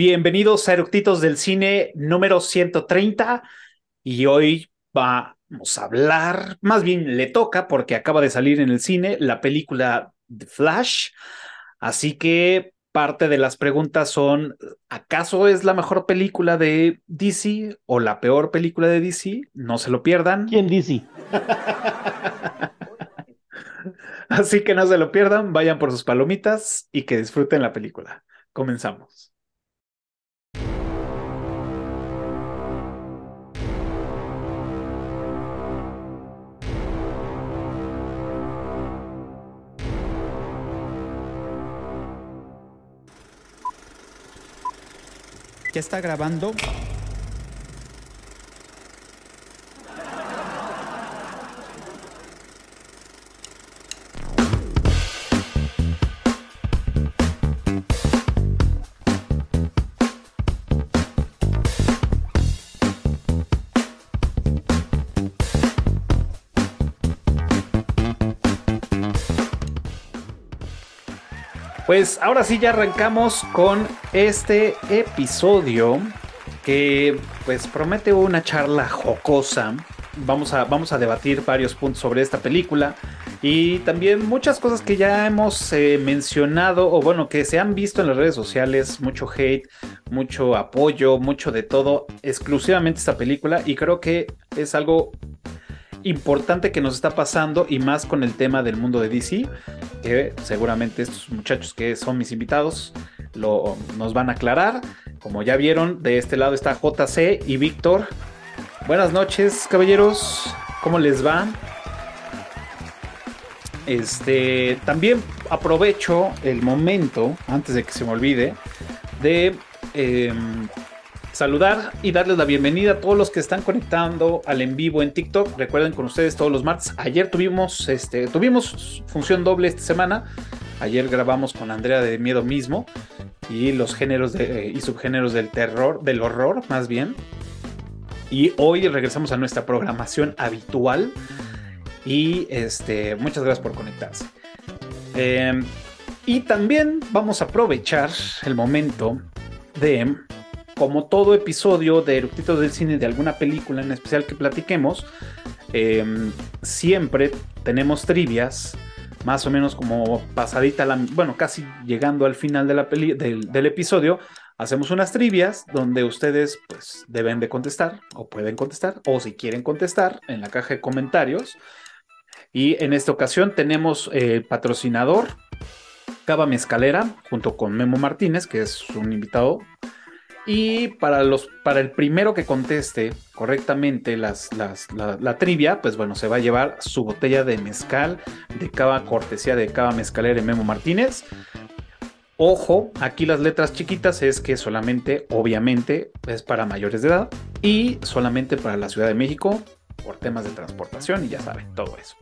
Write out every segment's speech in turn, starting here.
Bienvenidos a Eructitos del Cine número 130 y hoy vamos a hablar, más bien le toca porque acaba de salir en el cine la película The Flash, así que parte de las preguntas son, ¿acaso es la mejor película de DC o la peor película de DC? No se lo pierdan. ¿Quién DC? Así que no se lo pierdan, vayan por sus palomitas y que disfruten la película. Comenzamos. ¿Ya está grabando? Pues ahora sí ya arrancamos con este episodio que pues promete una charla jocosa. Vamos a, vamos a debatir varios puntos sobre esta película y también muchas cosas que ya hemos eh, mencionado o bueno que se han visto en las redes sociales, mucho hate, mucho apoyo, mucho de todo, exclusivamente esta película y creo que es algo importante que nos está pasando y más con el tema del mundo de DC, que seguramente estos muchachos que son mis invitados lo, nos van a aclarar. Como ya vieron, de este lado está JC y Víctor. Buenas noches, caballeros. ¿Cómo les va? Este, también aprovecho el momento, antes de que se me olvide, de em, saludar y darles la bienvenida a todos los que están conectando al en vivo en TikTok. Recuerden con ustedes todos los martes. Ayer tuvimos, este, tuvimos función doble esta semana. Ayer grabamos con Andrea de Miedo mismo y los géneros de, y subgéneros del terror, del horror más bien. Y hoy regresamos a nuestra programación habitual. Y este, muchas gracias por conectarse. Em, y también vamos a aprovechar el momento de como todo episodio de Eructitos del Cine de alguna película en especial que platiquemos, em, siempre tenemos trivias, más o menos como pasadita, la, bueno, casi llegando al final de la del, del, episodio, hacemos unas trivias donde ustedes pues deben de contestar o pueden contestar o si quieren contestar en la caja de comentarios. Y en esta ocasión tenemos el patrocinador Cava Mezcalera junto con Memo Martínez, que es un invitado y para, los, para el primero que conteste correctamente las, la, trivia, pues bueno, se va a llevar su botella de mezcal de cava cortesía de cava mezcalera Memo Martínez. Ojo, aquí las letras chiquitas es que solamente, obviamente, es para mayores de edad y solamente para la Ciudad de México por temas de transportación y ya saben, todo eso.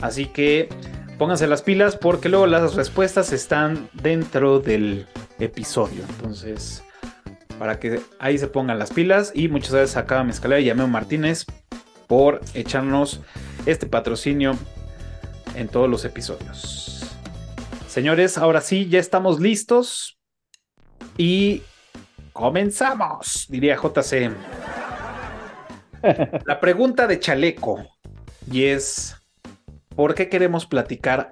Así que pónganse las pilas porque luego las respuestas están dentro del episodio. Entonces, para que ahí se pongan las pilas. Y muchas gracias a cada mezcalera y a Memo Martínez por echarnos este patrocinio en todos los episodios. Señores, ahora sí, ya estamos listos. Y comenzamos, diría JC. La pregunta de Chaleco. Y es, ¿por qué queremos platicar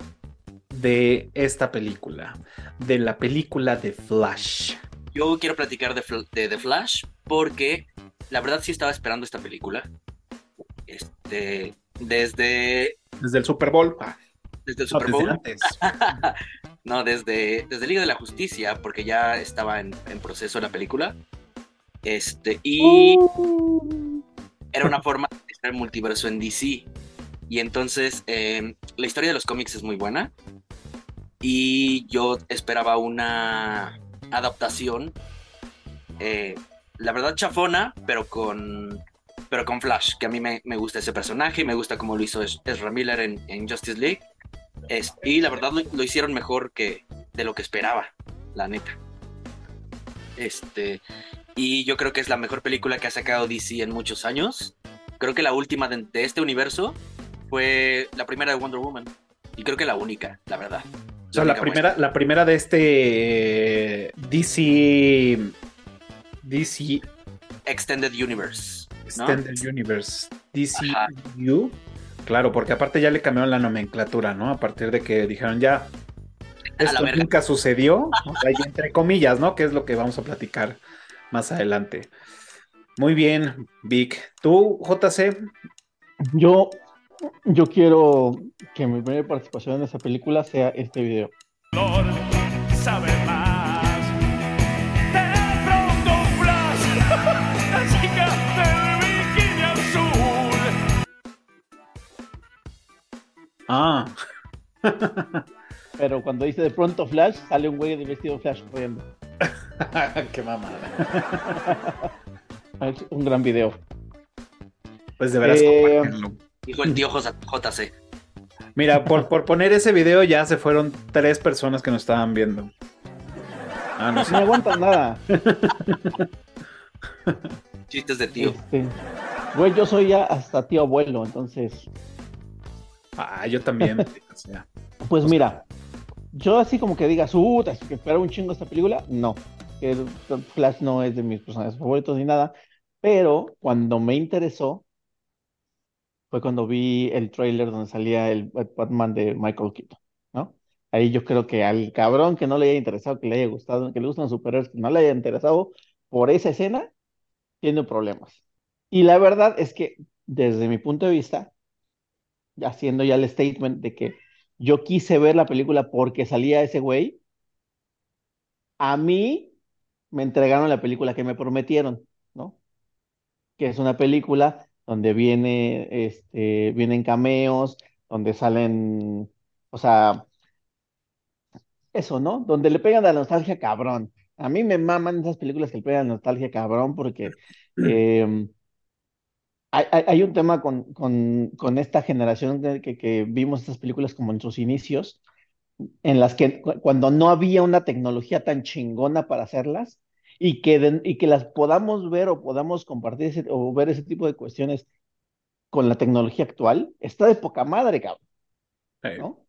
de esta película? De la película de Flash. Yo quiero platicar de, The Flash porque la verdad sí estaba esperando esta película. Este, desde... Desde el Super Bowl. Ah. Desde el Super Bowl. no, desde, desde Liga de la Justicia, porque ya estaba en, proceso la película. Este, y uh. era una forma de estar multiverso en DC. Y entonces, em, la historia de los cómics es muy buena. Y yo esperaba una adaptación, eh, la verdad chafona, pero con, pero con Flash, que a mí me, gusta ese personaje, me gusta cómo lo hizo Ezra Miller en, Justice League, es, y la verdad lo, hicieron mejor que de lo que esperaba, la neta. Este, y yo creo que es la mejor película que ha sacado DC en muchos años. Creo que la última de este universo fue la primera de Wonder Woman. Y creo que la única, la verdad la primera, la primera de este DC DC Extended Universe. Extended Universe. DCU. Claro, porque aparte ya le cambiaron la nomenclatura, ¿no? A partir de que dijeron ya, esto nunca sucedió, entre comillas, ¿no? Que es lo que vamos a platicar más adelante. Muy bien, Vic. ¿Tú, JC? Yo, yo quiero que mi primera participación en esa película sea este video. Sabe más. De pronto flash, la chica del bikini azul. Ah. Pero cuando dice de pronto flash, sale un güey de vestido flash corriendo. Qué mamada. Es un gran video. Pues de veras eh, Dijo el tío JC. Mira, por, por poner ese video ya se fueron tres personas que nos estaban viendo. Ah, no, no aguantan nada. Chistes de tío. Este, güey, yo soy ya hasta tío abuelo, entonces. Ah, yo también. pues mira, yo así como que digas, uh, que espero un chingo esta película, no. Flash no es de mis personajes favoritos ni nada, pero cuando me interesó cuando vi el trailer donde salía el Batman de Michael Keaton, ¿no? Ahí yo creo que al cabrón que no le haya interesado, que le haya gustado, que le gustan superhéroes, que no le haya interesado por esa escena, tiene problemas. Y la verdad es que desde mi punto de vista, haciendo ya el statement de que yo quise ver la película porque salía ese güey, a mí me entregaron la película que me prometieron, ¿no? Que es una película donde viene, este, vienen cameos, donde salen, o sea, eso, ¿no? Donde le pegan la nostalgia cabrón. A mí me maman esas películas que le pegan la nostalgia cabrón porque em, hay, un tema con, con, esta generación que, que, vimos estas películas como en sus inicios, en las que cuando no había una tecnología tan chingona para hacerlas y que, y que las podamos ver o podamos compartir o ver ese tipo de cuestiones con la tecnología actual, está de poca madre, cabrón. ¿no?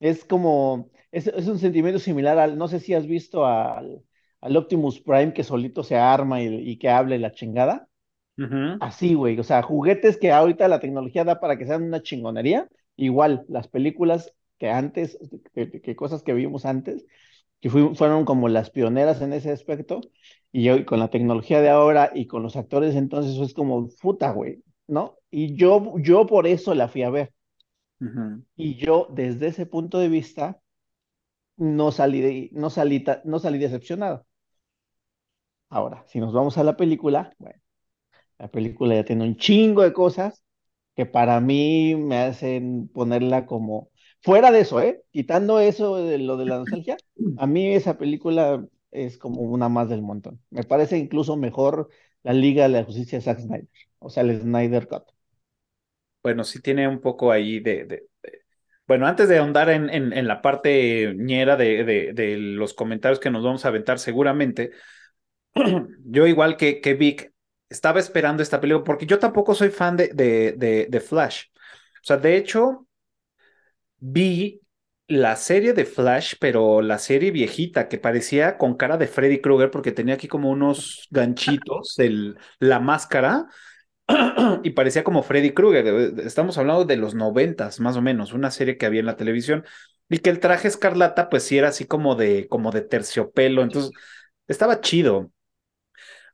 Es como, es, un sentimiento similar al, no sé si has visto al, al Optimus Prime que solito se arma y, que hable la chingada. Así, güey, o sea, juguetes que ahorita la tecnología da para que sean una chingonería, igual, las películas que antes, que, cosas que vimos antes, que fueron como las pioneras en ese aspecto, y hoy con la tecnología de ahora y con los actores, entonces es como puta, güey, ¿no? Y yo, yo por eso la fui a ver. Y yo, desde ese punto de vista, no salí, no salí, no salí decepcionado. Ahora, si nos vamos a la película, bueno, la película ya tiene un chingo de cosas que para mí me hacen ponerla como fuera de eso, ¿eh? Quitando eso de lo de la nostalgia, a mí esa película es como una más del montón. Me parece incluso mejor la Liga de la Justicia de Zack Snyder, o sea, el Snyder Cut. Bueno, sí tiene un poco ahí de... Bueno, antes de ahondar en, la parte ñera de, de, los comentarios que nos vamos a aventar seguramente, yo igual que, que Vic, estaba esperando esta película porque yo tampoco soy fan de, de Flash. O sea, de hecho, vi la serie de Flash, pero la serie viejita que parecía con cara de Freddy Krueger porque tenía aquí como unos ganchitos, el, la máscara, y parecía como Freddy Krueger. Estamos hablando de los noventas, más o menos, una serie que había en la televisión, y que el traje escarlata, pues sí era así como de, como de terciopelo, entonces estaba chido.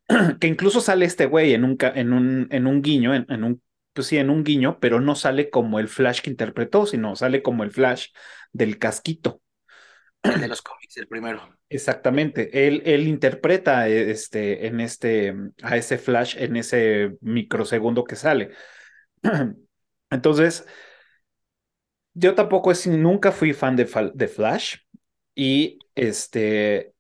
que incluso sale este güey en un, en un, en un guiño, en un pues sí, en un guiño, pero no sale como el Flash que interpretó, sino sale como el Flash del casquito. De los cómics, el primero. Exactamente. Él, él interpreta este, en este, a ese Flash en ese microsegundo que sale. Entonces, yo tampoco es, nunca fui fan de, de Flash y este,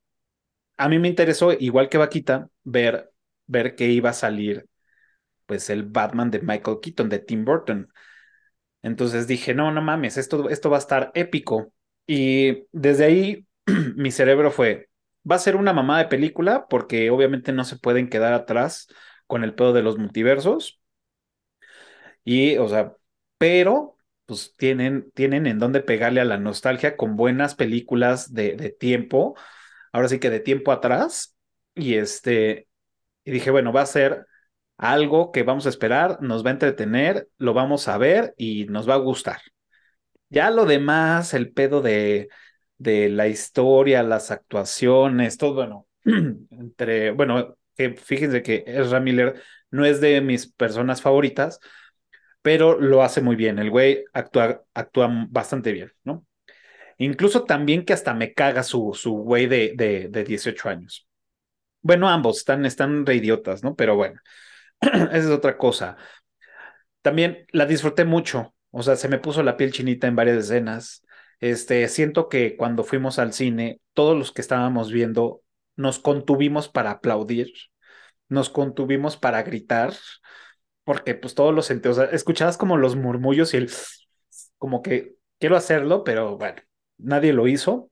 a mí me interesó, igual que Vaquita, ver, ver que iba a salir pues el Batman de Michael Keaton, de Tim Burton. Entonces dije, no, no mames, esto, esto va a estar épico. Y desde ahí mi cerebro fue, va a ser una mamá de película porque obviamente no se pueden quedar atrás con el pedo de los multiversos. Y, o sea, pero pues tienen, tienen en dónde pegarle a la nostalgia con buenas películas de, de tiempo, ahora sí que de tiempo atrás. Y este, Y dije, bueno, va a ser algo que vamos a esperar, nos va a entretener, lo vamos a ver y nos va a gustar. Ya lo demás, el pedo de, de la historia, las actuaciones, todo, bueno, entre, bueno, que fíjense que Ezra Miller no es de mis personas favoritas, pero lo hace muy bien. El güey actúa, actúa bastante bien, ¿no? Incluso también que hasta me caga su, su güey de, de, de 18 años. Bueno, ambos están, están re idiotas, ¿no? Pero bueno, esa es otra cosa. También la disfruté mucho, o sea, se me puso la piel chinita en varias escenas. Este, siento que cuando fuimos al cine, todos los que estábamos viendo nos contuvimos para aplaudir, nos contuvimos para gritar, porque pues todos los sentidos, o sea, escuchabas como los murmullos y el como que quiero hacerlo, pero bueno, nadie lo hizo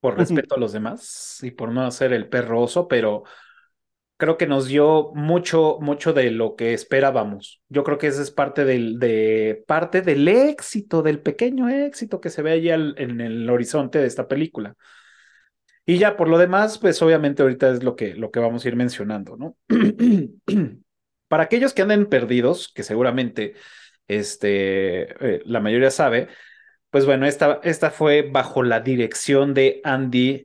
por respeto a los demás y por no hacer el perro oso, pero creo que nos dio mucho, mucho de lo que esperábamos. Yo creo que esa es parte del, de, parte del éxito, del pequeño éxito que se ve allá en el horizonte de esta película. Y ya por lo demás, pues obviamente ahorita es lo que, lo que vamos a ir mencionando, ¿no? Para aquellos que anden perdidos, que seguramente este, eh, la mayoría sabe, pues bueno, esta, esta fue bajo la dirección de Andy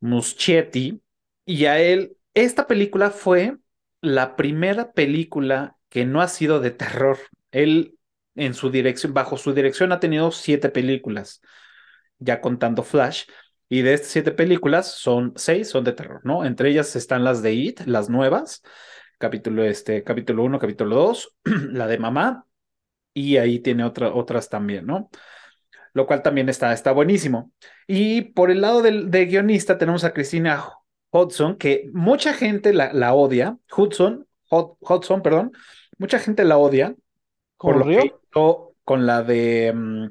Muschietti y a él esta película fue la primera película que no ha sido de terror. Él, en su dirección, bajo su dirección, ha tenido siete películas, ya contando Flash. Y de estas siete películas, son seis son de terror, ¿no? Entre ellas están las de It, las nuevas, capítulo, este, capítulo 1, capítulo 2, la de Mamá, y ahí tiene otra, otras también, ¿no? Lo cual también está, está buenísimo. Y por el lado del, de guionista tenemos a Cristina Hudson, que mucha gente la, la odia, Hudson, Hudson, perdón, mucha gente la odia por lo que con la de mm,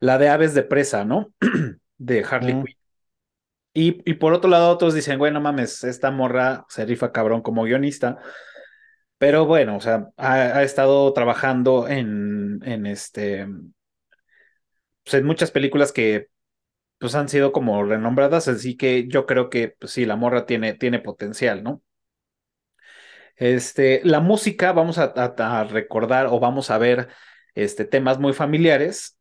la de aves de presa, ¿no? de Harley mm. Quinn. Y, y, por otro lado, otros dicen, bueno, mames, esta morra se rifa cabrón como guionista. Pero bueno, o sea, ha, estado trabajando en, en este, pues en muchas películas que pues han sido como renombradas, así que yo creo que pues, sí, la morra tiene, tiene potencial, ¿no? Este, la música, vamos a, recordar o vamos a ver este, temas muy familiares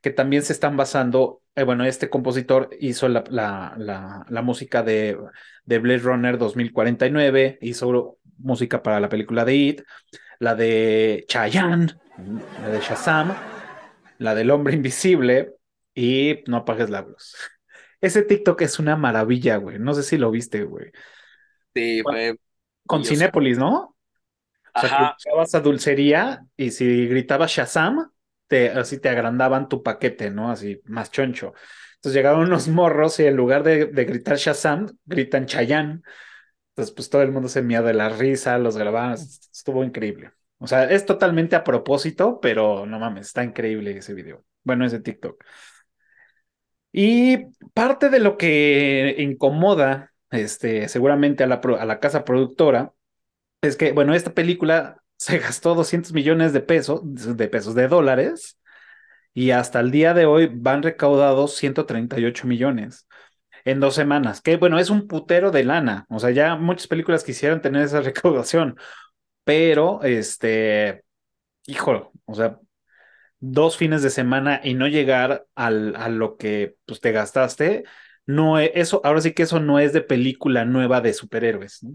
que también se están basando, eh, bueno, este compositor hizo la, la, la, música de, de Blade Runner 2049, hizo música para la película de It, la de Chayanne, la de Shazam, la del hombre invisible, y no apagues la luz. Ese TikTok es una maravilla, güey. No sé si lo viste, güey. Sí, fue. Con Cinépolis, ¿no? O sea, que a dulcería y si gritabas Shazam, te, así te agrandaban tu paquete, ¿no? Así, más choncho. Entonces llegaron unos morros y en lugar de, gritar Shazam, gritan Chayanne. Entonces, pues todo el mundo se mía de la risa, los grababan. Estuvo increíble. O sea, es totalmente a propósito, pero no mames, está increíble ese video. Bueno, ese TikTok. Y parte de lo que incomoda este, seguramente a la, a la casa productora es que, bueno, esta película se gastó 200 millones de pesos, de pesos, de dólares, y hasta el día de hoy van recaudados 138 millones en dos semanas, que bueno, es un putero de lana, o sea, ya muchas películas quisieran tener esa recaudación, pero, este, hijo, o sea, dos fines de semana y no llegar al, a lo que pues, te gastaste, no e, eso, ahora sí que eso no es de película nueva de superhéroes,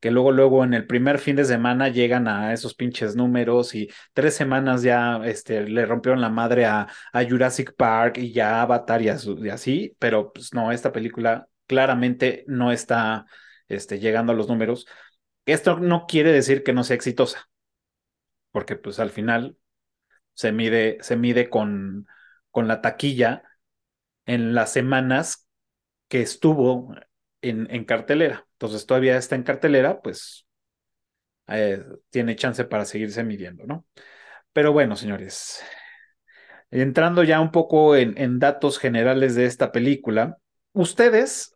que luego, luego en el primer fin de semana llegan a esos pinches números y tres semanas ya este, le rompieron la madre a, a Jurassic Park y ya Avatar y, así, pero pues no, esta película claramente no está este, llegando a los números. Esto no quiere decir que no sea exitosa, porque pues al final se mide, se mide con, con la taquilla en las semanas que estuvo en, en cartelera. Entonces todavía está en cartelera, pues eh, tiene chance para seguirse midiendo, ¿no? Pero bueno, señores, entrando ya un poco en, en datos generales de esta película, ustedes,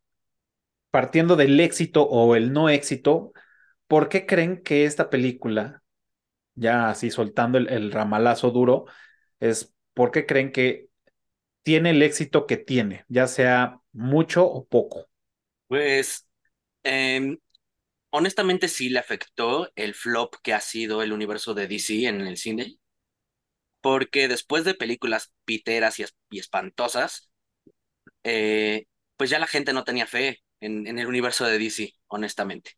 partiendo del éxito o el no éxito, ¿por qué creen que esta película ya así soltando el, ramalazo duro, es por qué creen que tiene el éxito que tiene, ya sea mucho o poco. Pues em, honestamente sí le afectó el flop que ha sido el universo de DC en el cine, porque después de películas piteras y, espantosas, eh, pues ya la gente no tenía fe en, el universo de DC, honestamente.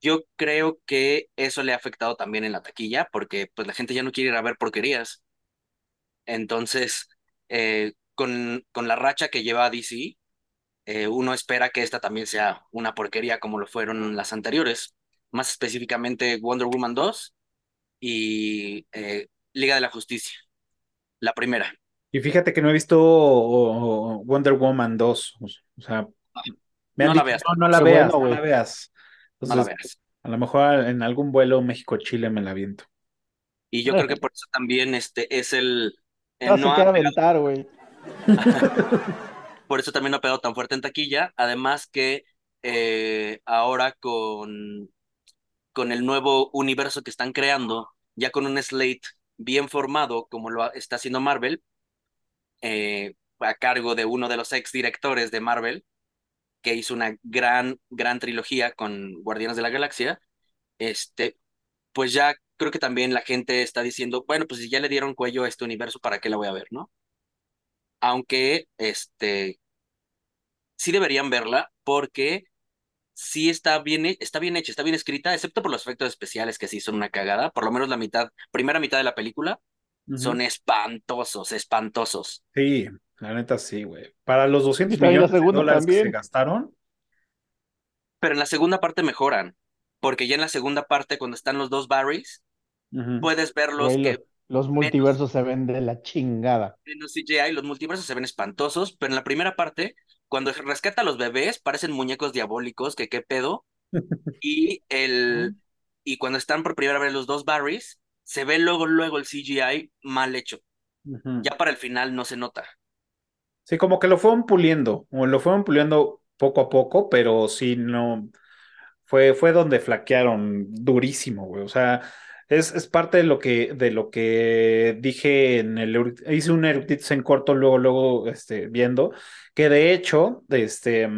Yo creo que eso le ha afectado también en la taquilla, porque pues la gente ya no quiere ir a ver porquerías. Entonces, eh, con, con la racha que lleva DC, eh, uno espera que esta también sea una porquería como lo fueron las anteriores, más específicamente Wonder Woman 2 y eh, Liga de la Justicia, la primera. Y fíjate que no he visto Wonder Woman 2, o sea, no, la veas. no, no la veas, no la veas. A lo mejor en algún vuelo México-Chile me la viento. Y yo creo que por eso también este es el... no se quiere aventar, güey. por eso también no ha pegado tan fuerte en taquilla. Además que eh, ahora con, con el nuevo universo que están creando, ya con un slate bien formado como lo está haciendo Marvel, eh, a cargo de uno de los ex directores de Marvel, que hizo una gran, gran trilogía con Guardianes de la Galaxia, este, pues ya creo que también la gente está diciendo, bueno, pues si ya le dieron cuello a este universo, ¿para qué la voy a ver, no? Aunque, este, sí deberían verla porque sí está bien, está bien hecha, está bien escrita, excepto por los efectos especiales que sí son una cagada, por lo menos la mitad, primera mitad de la película, son espantosos, espantosos. Sí, la neta sí, güey. Para los 200 millones de dólares que se gastaron. Pero en la segunda parte mejoran, porque ya en la segunda parte, cuando están los dos Barrys, puedes verlos que los multiversos se ven de la chingada. En los CGI, los multiversos se ven espantosos, pero en la primera parte, cuando rescata a los bebés, parecen muñecos diabólicos, que qué pedo. y el y cuando están por primera vez los dos Barrys, se ve luego, luego el CGI mal hecho. Ya para el final no se nota. Sí, como que lo fueron puliendo, o lo fueron puliendo poco a poco, pero sí, no. Fue, fue donde flaquearon durísimo, güey. O sea, es, parte de lo que, de lo que dije en el hice un eructitus en corto, luego, luego este, viendo, que de hecho, este,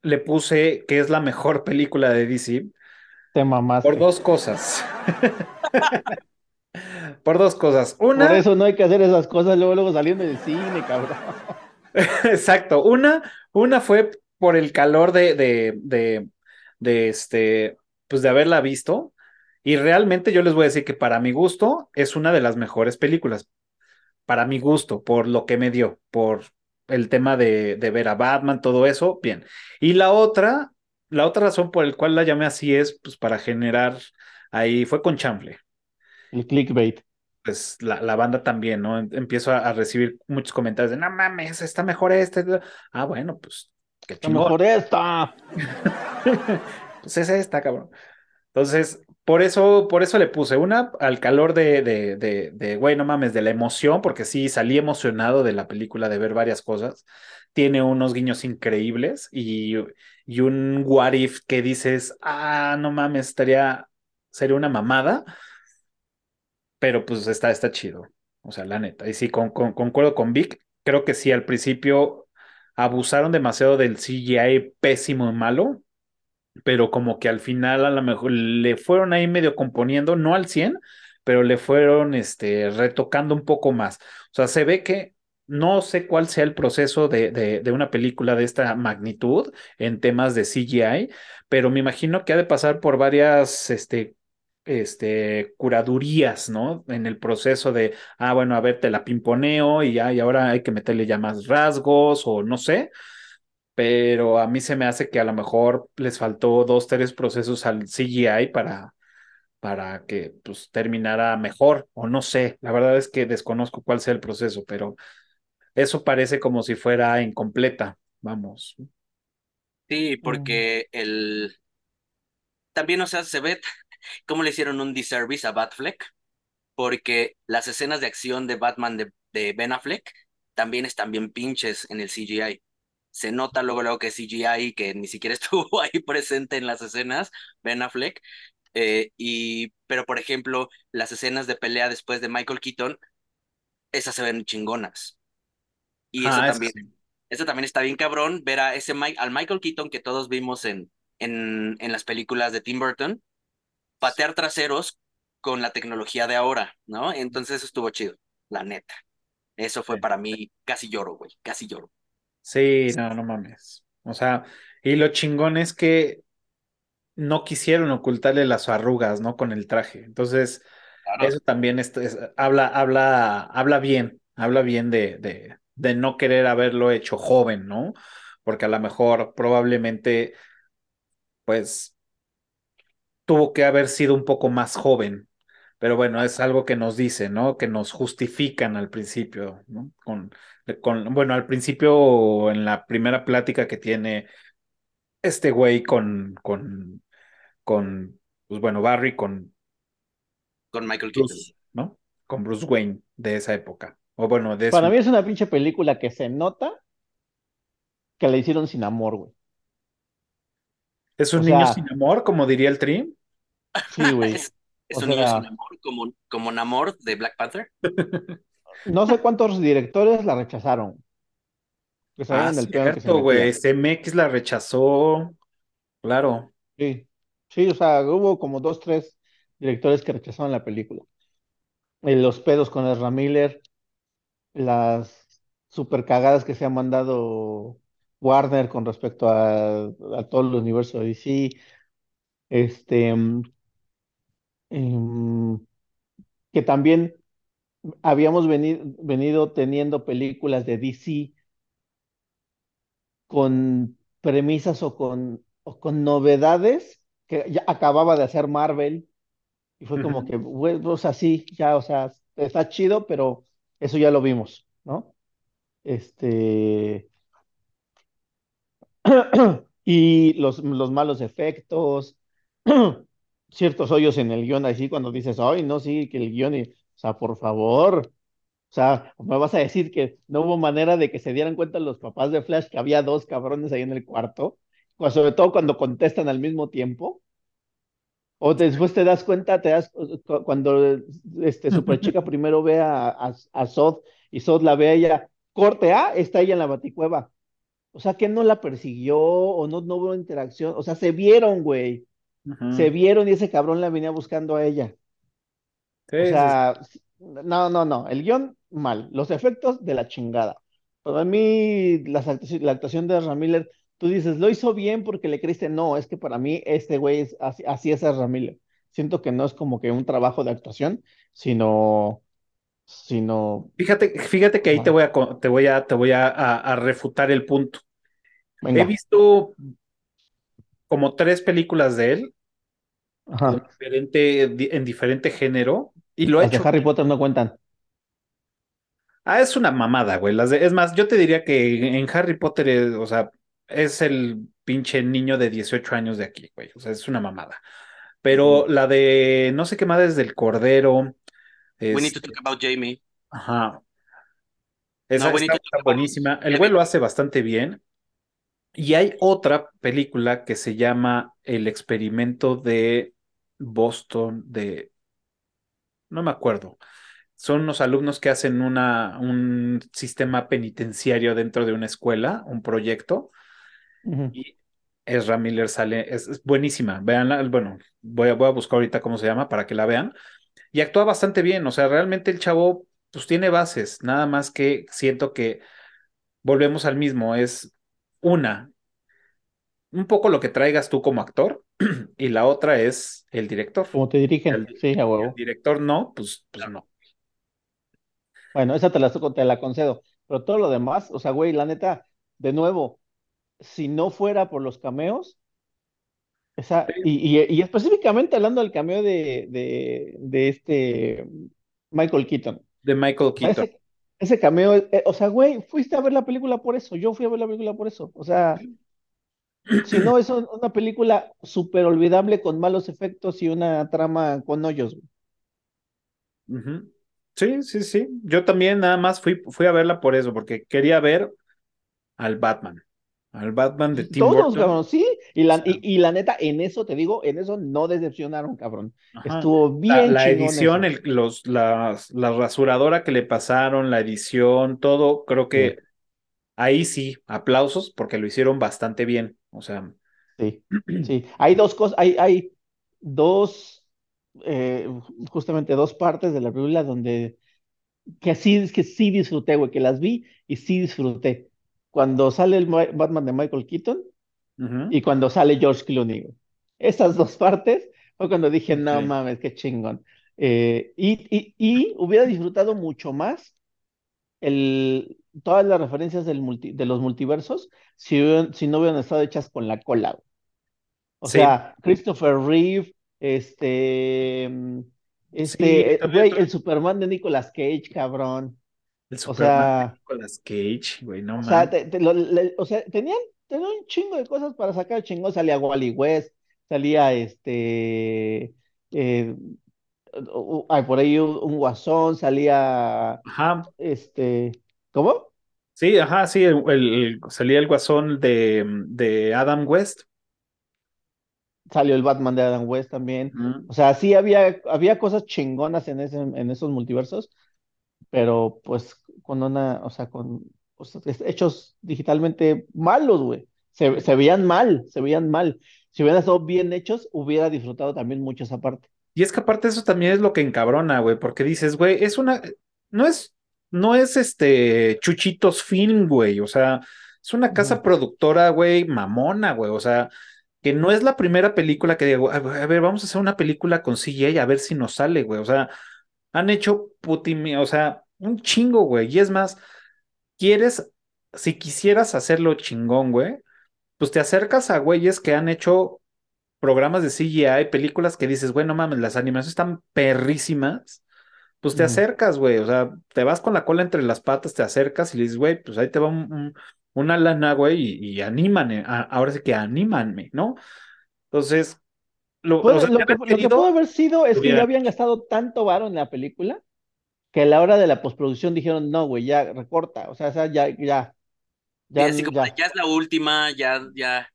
le puse que es la mejor película de DC. Te mamaste. Por dos cosas. por dos cosas. Una. Por eso no hay que hacer esas cosas luego, luego saliendo del cine, cabrón. Exacto. Una, una fue por el calor de, de, de, este, pues de haberla visto. Y realmente yo les voy a decir que para mi gusto es una de las mejores películas. Para mi gusto, por lo que me dio, por el tema de, de ver a Batman, todo eso, bien. Y la otra, la otra razón por la cual la llamé así es pues para generar, ahí fue con chanfle. El clickbait. Pues la, la banda también, ¿no? Em, empiezo a, recibir muchos comentarios de, no mames, está mejor este. Ah, bueno, pues, qué Está mejor esta. pues es esta, cabrón. Entonces, por eso, por eso le puse una al calor de, de, de, de, güey, no mames, de la emoción, porque sí, salí emocionado de la película, de ver varias cosas. Tiene unos guiños increíbles y, y un what if que dices, ah, no mames, estaría, sería una mamada, pero pues está, está chido. O sea, la neta. Y sí, con, concuerdo con Vic, creo que sí, al principio abusaron demasiado del CGI pésimo y malo pero como que al final a lo mejor le fueron ahí medio componiendo, no al 100, pero le fueron este, retocando un poco más. O sea, se ve que no sé cuál sea el proceso de, de, una película de esta magnitud en temas de CGI, pero me imagino que ha de pasar por varias este, este, curadurías, ¿no? En el proceso de, ah, bueno, a ver, te la pimponeo y, y ahora hay que meterle ya más rasgos o no sé pero a mí se me hace que a lo mejor les faltó dos, tres procesos al CGI para, para que pues terminara mejor, o no sé, la verdad es que desconozco cuál sea el proceso, pero eso parece como si fuera incompleta, vamos. Sí, porque el... También, o sea, se ve cómo le hicieron un disservice a Batfleck, porque las escenas de acción de Batman de, de Ben Affleck también están bien pinches en el CGI se nota luego, luego que CGI, que ni siquiera estuvo ahí presente en las escenas, Ben Affleck. Eh, y, pero por ejemplo, las escenas de pelea después de Michael Keaton, esas se ven chingonas. Y eso ah, también, Este también está bien cabrón ver a ese al Michael Keaton que todos vimos en, en, en las películas de Tim Burton, patear traseros con la tecnología de ahora, ¿no? Entonces eso estuvo chido, la neta. Eso fue para mí, casi lloro, güey, casi lloro. Sí, no, no mames. O sea, y lo chingón es que no quisieron ocultarle las arrugas, ¿no? Con el traje. Entonces, eso también es, habla, habla, habla bien, habla bien de, de, de no querer haberlo hecho joven, ¿no? Porque a lo mejor probablemente, pues, tuvo que haber sido un poco más joven. Pero bueno, es algo que nos dice, ¿no? Que nos justifican al principio, ¿no? Con, con, bueno, al principio, en la primera plática que tiene este güey con, con, con, pues bueno, Barry, con... Con Michael Keaton. ¿no? Con Bruce Wayne de esa época. O bueno, de Para mí es una pinche película que se nota que la hicieron sin amor, güey. ¿Es un niño sin amor, como diría el Trim? Sí, güey. ¿Es, un niño sin amor, como, como Namor de Black Panther? No sé cuántos directores la rechazaron. Que ah, cierto, güey. CMX la rechazó. Claro. Sí. Sí, o sea, hubo como dos, tres directores que rechazaron la película. Eh, los pedos con Ezra Miller, las super cagadas que se han mandado Warner con respecto a, todo el universo de DC, este, em, que también habíamos venido, venido teniendo películas de DC con premisas o con, o con novedades que ya acababa de hacer Marvel y fue como que, bueno, o sea, sí, ya, o sea, está chido, pero eso ya lo vimos, ¿no? Este. y los, los malos efectos, ciertos hoyos en el guion, así cuando dices, ay, no, sí, que el guion, o sea, por favor, o sea, me vas a decir que no hubo manera de que se dieran cuenta los papás de Flash que había dos cabrones ahí en el cuarto, sobre todo cuando contestan al mismo tiempo. O después te das cuenta, te das, cuando este Superchica primero ve a, a, Sod y Sod la ve a ella, corte A, está ella en la baticueva. O sea, que no la persiguió o no, no hubo interacción. O sea, se vieron, güey. Se vieron y ese cabrón la venía buscando a ella. o sea, no, no, no. El guion, mal. Los efectos de la chingada. Para mí, la, la actuación de Ramiller tú dices, lo hizo bien porque le creíste, no, es que para mí este güey es así, es Ramírez. Siento que no es como que un trabajo de actuación, sino, sino. Fíjate, fíjate que ahí te voy a, te voy a, te voy a, refutar el punto. He visto como tres películas de él En, diferente, en diferente género y lo Las de Harry Potter no cuentan. Ah, es una mamada, güey. Las es más, yo te diría que en Harry Potter, o sea, es el pinche niño de 18 años de aquí, güey. O sea, es una mamada. Pero la de no sé qué más desde el Cordero. We need to talk about Jamie. Ajá. Esa está, buenísima. El güey lo hace bastante bien. Y hay otra película que se llama El experimento de Boston de... No me acuerdo. Son unos alumnos que hacen una, un sistema penitenciario dentro de una escuela, un proyecto, y Ezra Miller sale, es, buenísima, veanla, bueno, voy a, voy a buscar ahorita cómo se llama para que la vean. Y actúa bastante bien, o sea, realmente el chavo pues tiene bases, nada más que siento que volvemos al mismo, es una, un poco lo que traigas tú como actor y la otra es el director. Como te dirigen, sí, a huevo. El director no, pues, pues no. Bueno, esa te la, te la concedo, pero todo lo demás, o sea, güey, la neta, de nuevo, si no fuera por los cameos, esa, y, específicamente hablando del cameo de, de, este Michael Keaton. De Michael Keaton. Ese, cameo, eh, o sea, güey, fuiste a ver la película por eso, yo fui a ver la película por eso, o sea, si no es una película súper olvidable con malos efectos y una trama con hoyos. Sí, sí, sí. Yo también nada más fui, fui a verla por eso, porque quería ver al Batman. Al Batman de Tim Todos, cabrón, sí. Y la, y, la neta, en eso te digo, en eso no decepcionaron, cabrón. Estuvo bien. La, la edición, el, los, la, la, rasuradora que le pasaron, la edición, todo, creo que ahí sí, aplausos porque lo hicieron bastante bien. O sea. Sí, sí. Hay dos cosas, hay, hay dos, eh, justamente dos partes de la película donde que sí, que sí disfruté, güey, que las vi y sí disfruté. Cuando sale el Batman de Michael Keaton y cuando sale George Clooney. Esas dos partes fue cuando dije, no mames, qué chingón. Eh, y, y, hubiera disfrutado mucho más el, todas las referencias del de los multiversos si, si no hubieran estado hechas con la cola. O sea, Christopher Reeve, este, este, güey, el Superman de Nicolas Cage, cabrón. El Superman de Nicolas Cage, güey, no o sea, o sea, tenían, tenían un chingo de cosas para sacar chingón. Salía Wally West, salía este, eh, hay por ahí un, guasón, salía, ajá. este, ¿cómo? Sí, ajá, sí, el, salía el guasón de, de Adam West salió el Batman de Adam West también. O sea, sí había, había cosas chingonas en, ese, en esos multiversos, pero pues con una, o sea, con hechos digitalmente malos, güey. Se, se, veían mal, se veían mal. Si hubieran estado bien hechos, hubiera disfrutado también mucho esa parte. Y es que aparte eso también es lo que encabrona, güey, porque dices, güey, es una, no es, no es este Chuchitos Film, güey, o sea, es una casa productora, güey, mamona, güey, o sea, que no es la primera película que digo, a ver, vamos a hacer una película con CGI a ver si nos sale, güey. O sea, han hecho puti, o sea, un chingo, güey. Y es más, quieres, si quisieras hacerlo chingón, güey, pues te acercas a güeyes que han hecho programas de CGI, películas que dices, güey, no mames, las animaciones están perrísimas. Pues te acercas, güey. O sea, te vas con la cola entre las patas, te acercas y le dices, güey, pues ahí te va un una lana, güey, y, y ahora sí que anímanme, ¿no? Entonces, lo, pues, lo, que, pudo haber sido es que ya habían gastado tanto varo en la película que a la hora de la postproducción dijeron, no, güey, ya recorta, o sea, ya, ya, ya. así como ya. es la última, ya, ya,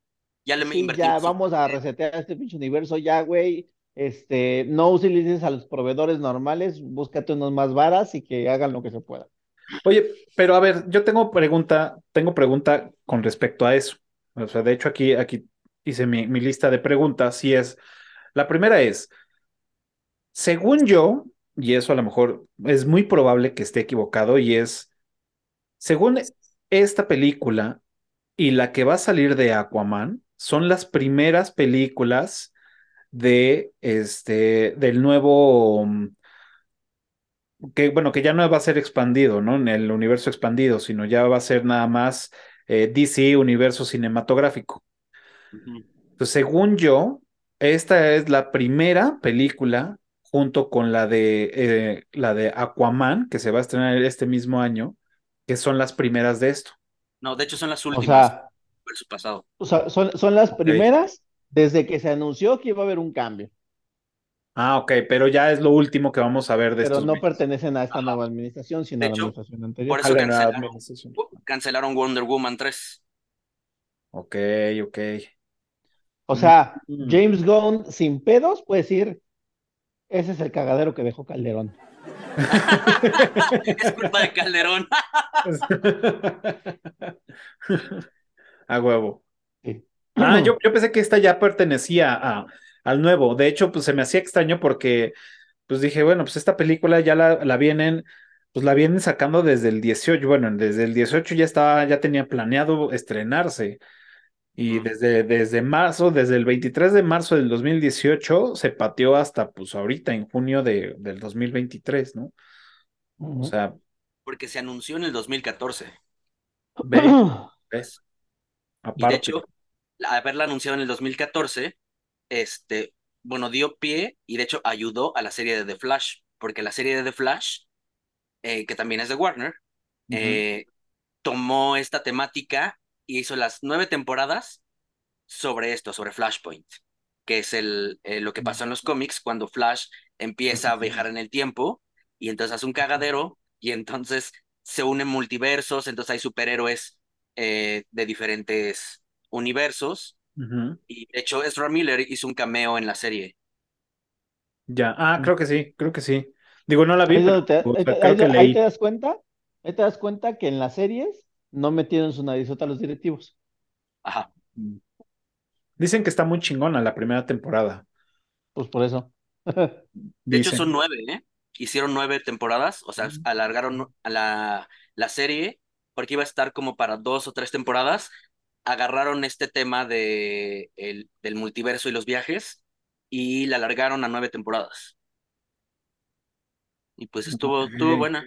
ya le sí, Ya vamos a resetear este pinche universo, ya, güey. Este, no utilices a los proveedores normales, búscate unos más varas y que hagan lo que se pueda. Oye, pero a ver, yo tengo pregunta, tengo pregunta con respecto a eso. O sea, de hecho aquí, aquí hice mi, lista de preguntas y es, la primera es, según yo, y eso a lo mejor es muy probable que esté equivocado, y es, según esta película y la que va a salir de Aquaman, son las primeras películas de este del nuevo que bueno, que ya no va a ser expandido, ¿no? En el universo expandido, sino ya va a ser nada más eh, DC, universo cinematográfico. Entonces, según yo, esta es la primera película junto con la de eh, la de Aquaman, que se va a estrenar este mismo año, que son las primeras de esto. No, de hecho son las últimas. O sea, pasado. O sea, son, son las primeras desde que se anunció que iba a haber un cambio. Ah, ok, pero ya es lo último que vamos a ver de Pero no pertenecen a esta nueva administración, sino a la administración anterior. Por eso cancelaron, Wonder Woman 3. Ok, ok. O sea, mm. James Gunn sin pedos puede decir, ese es el cagadero que dejó Calderón. es culpa de Calderón. a huevo. Ah, yo, yo pensé que esta ya pertenecía a al nuevo. De hecho, pues se me hacía extraño porque, pues dije, bueno, pues esta película ya la, la vienen, pues la vienen sacando desde el 18, bueno, desde el 18 ya estaba, ya tenía planeado estrenarse. Y desde, desde marzo, desde el 23 de marzo del 2018, se pateó hasta pues ahorita, en junio de, del 2023, ¿no? O sea. Porque se anunció en el 2014. ¿Ves? Y de hecho, haberla anunciado en el 2014, este, bueno, dio pie y de hecho ayudó a la serie de The Flash, porque la serie de The Flash, eh, que también es de Warner, eh, tomó esta temática y hizo las nueve temporadas sobre esto, sobre Flashpoint, que es el, eh, lo que pasó en los cómics cuando Flash empieza a viajar en el tiempo y entonces hace un cagadero y entonces se unen multiversos, entonces hay superhéroes de diferentes universos y de hecho, Ezra Miller hizo un cameo en la serie. Ya, ah, creo que sí, creo que sí. Digo, no la vi, pero, te, ahí, te das cuenta, ahí te das cuenta que en las series no metieron su narizota a los directivos. Ajá. Dicen que está muy chingona la primera temporada. Pues por eso. De hecho, son nueve, ¿eh? Hicieron nueve temporadas, o sea, alargaron a la, la serie porque iba a estar como para dos o tres temporadas. Agarraron este tema de el, del multiverso y los viajes y la alargaron a nueve temporadas. Y pues estuvo, estuvo buena.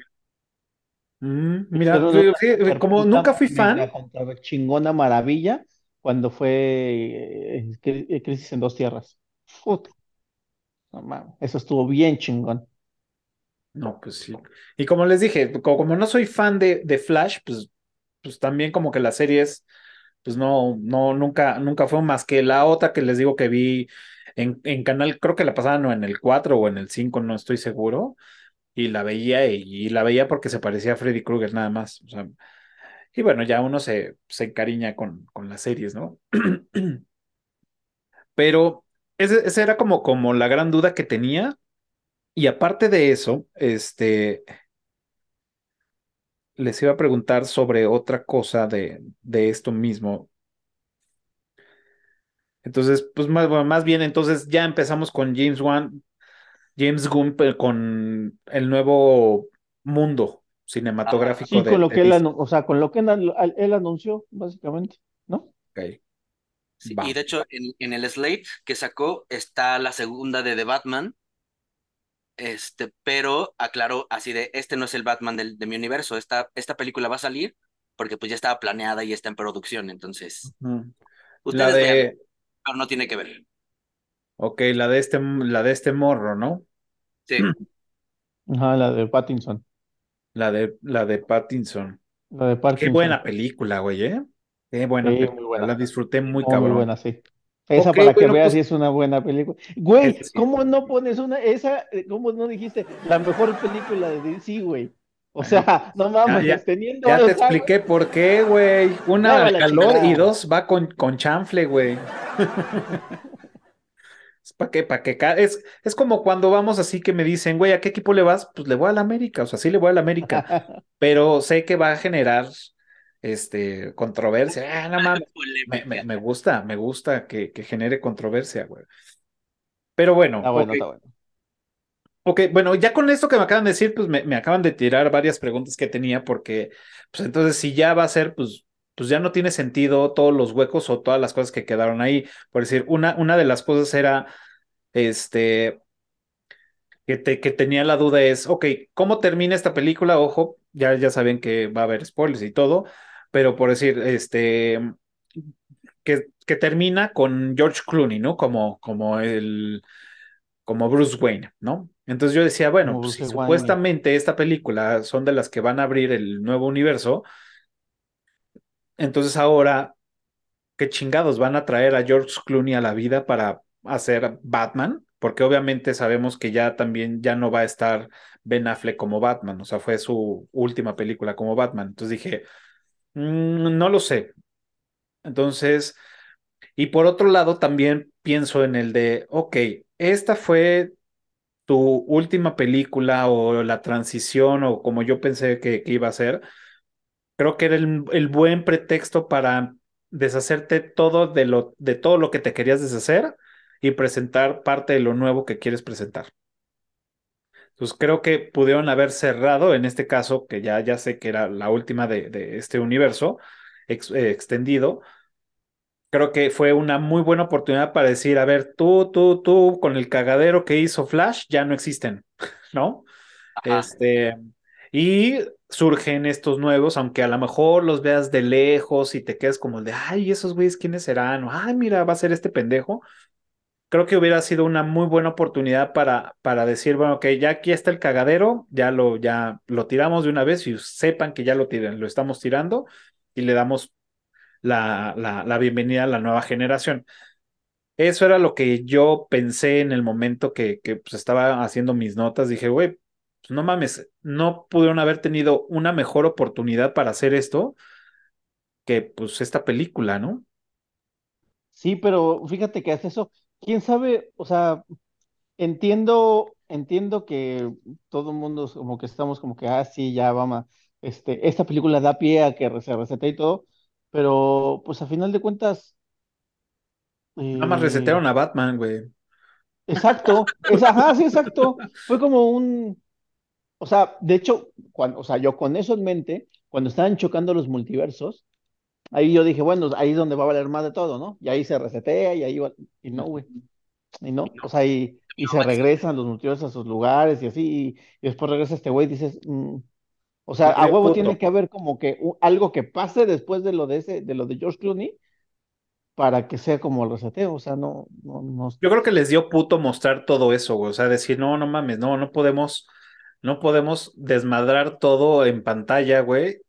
Mm, mira, como nunca fui fan. Chingona maravilla cuando fue eh, eh, Crisis en Dos Tierras. eso estuvo bien chingón. No, pues sí. Y como les dije, como, no soy fan de, de, Flash, pues, pues también como que las series, pues no, no, nunca, nunca fue más que la otra que les digo que vi en, en canal, creo que la pasaban en el 4 o en el 5, no estoy seguro. Y la veía y, la veía porque se parecía a Freddy Krueger nada más. Y bueno, ya uno se, se encariña con, con las series, ¿no? Pero esa era como, como la gran duda que tenía. Y aparte de eso, este, les iba a preguntar sobre otra cosa de, de esto mismo. Entonces, pues más, más bien, entonces ya empezamos con James Wan, James Gunn con el nuevo mundo cinematográfico. sí, con lo que él, o sea, con lo que él, anunció, básicamente, ¿no? Ok. y de hecho, en, el slate que sacó está la segunda de The Batman. Este, pero aclaró así de, este no es el Batman de mi universo, esta, esta película va a salir porque pues ya estaba planeada y está en producción, entonces. Ustedes vean, pero no tiene que ver. Ok, la de este, la de este morro, ¿no? Sí. Ajá, la de Pattinson. La de, la de Pattinson. La de Pattinson. Qué buena película, güey, ¿eh? Qué buena película. La disfruté muy, cabrón. Muy buena, sí. Esa para que veas pues si es una buena película. Güey, ¿cómo no pones una, esa, eh, cómo no dijiste la mejor película de DC, güey? O sea, no mames, ya, teniendo. Ya te expliqué por qué, güey. Una, calor y dos va con, con chanfle, güey. ¿Para qué? ¿Para qué? Es, es como cuando vamos así que me dicen, güey, ¿a qué equipo le vas? Pues le voy a la América, o sea, sí le voy a la América, pero sé que va a generar este controversia. Ah, no mames. Me, me, gusta, me gusta que, que genere controversia, güey. Pero bueno. Está bueno, está bueno. Ok, bueno, ya con esto que me acaban de decir, pues me, me, acaban de tirar varias preguntas que tenía, porque, pues entonces, si ya va a ser, pues pues ya no tiene sentido todos los huecos o todas las cosas que quedaron ahí. Por decir, una, una de las cosas era, este, que, te, que tenía la duda es, ok, ¿cómo termina esta película? Ojo, ya, ya saben que va a haber spoilers y todo, pero por decir, este, que, que termina con George Clooney, ¿no? Como, como el, como Bruce Wayne, ¿no? Entonces yo decía, bueno, pues si supuestamente esta película son de las que van a abrir el nuevo universo, entonces ahora, ¿qué chingados van a traer a George Clooney a la vida para hacer Batman? Porque obviamente sabemos que ya también ya no va a estar Ben Affleck como Batman, o sea, fue su última película como Batman. Entonces dije, mm, no lo sé. Entonces, y por otro lado también pienso en el de, ok, esta fue tu última película o la transición o como yo pensé que iba a ser creo que era el, buen pretexto para deshacerte todo de, lo, de todo lo que te querías deshacer y presentar parte de lo nuevo que quieres presentar. Entonces creo que pudieron haber cerrado, en este caso, que ya, ya sé que era la última de, este universo eh, extendido, creo que fue una muy buena oportunidad para decir, a ver, tú, tú, tú, con el cagadero que hizo Flash, ya no existen, ¿no? Este, y surgen estos nuevos, aunque a lo mejor los veas de lejos y te quedes como de, ay, esos güeyes, ¿quiénes serán? O, ay, mira, va a ser este pendejo. Creo que hubiera sido una muy buena oportunidad para, para decir, bueno, ok, ya aquí está el cagadero, ya lo, ya lo tiramos de una vez y sepan que ya lo lo estamos tirando y le damos la, la, la bienvenida a la nueva generación. Eso era lo que yo pensé en el momento que, que pues, estaba haciendo mis notas. Dije, güey, pues, no mames, no pudieron haber tenido una mejor oportunidad para hacer esto que pues esta película, ¿no? Sí, pero fíjate que hace eso, quién sabe, o sea, entiendo, entiendo que todo el mundo como que estamos como que, ah, sí, ya vamos, este, esta película da pie a que se resete y todo, pero pues a final de cuentas, Nada más eh, resetearon a Batman, güey. exacto, es, ajá, sí, exacto, fue como un, o sea, de hecho, cuando, o sea, yo con eso en mente, cuando estaban chocando los multiversos, ahí yo dije, bueno, ahí es donde va a valer más de todo, ¿no? Y ahí se resetea y ahí va, y no, güey, y no, o sea, y, y se regresan los multiversos a sus lugares y así, y, y después regresa este güey y dices, mm, o sea, a huevo tiene que haber como que algo que pase después de lo de ese, de lo de George Clooney para que sea como el reseteo, o sea, no, no, no, Yo creo que les dio puto mostrar todo eso, güey. O sea, decir, no, no mames, no, no podemos, no podemos desmadrar todo en pantalla, güey.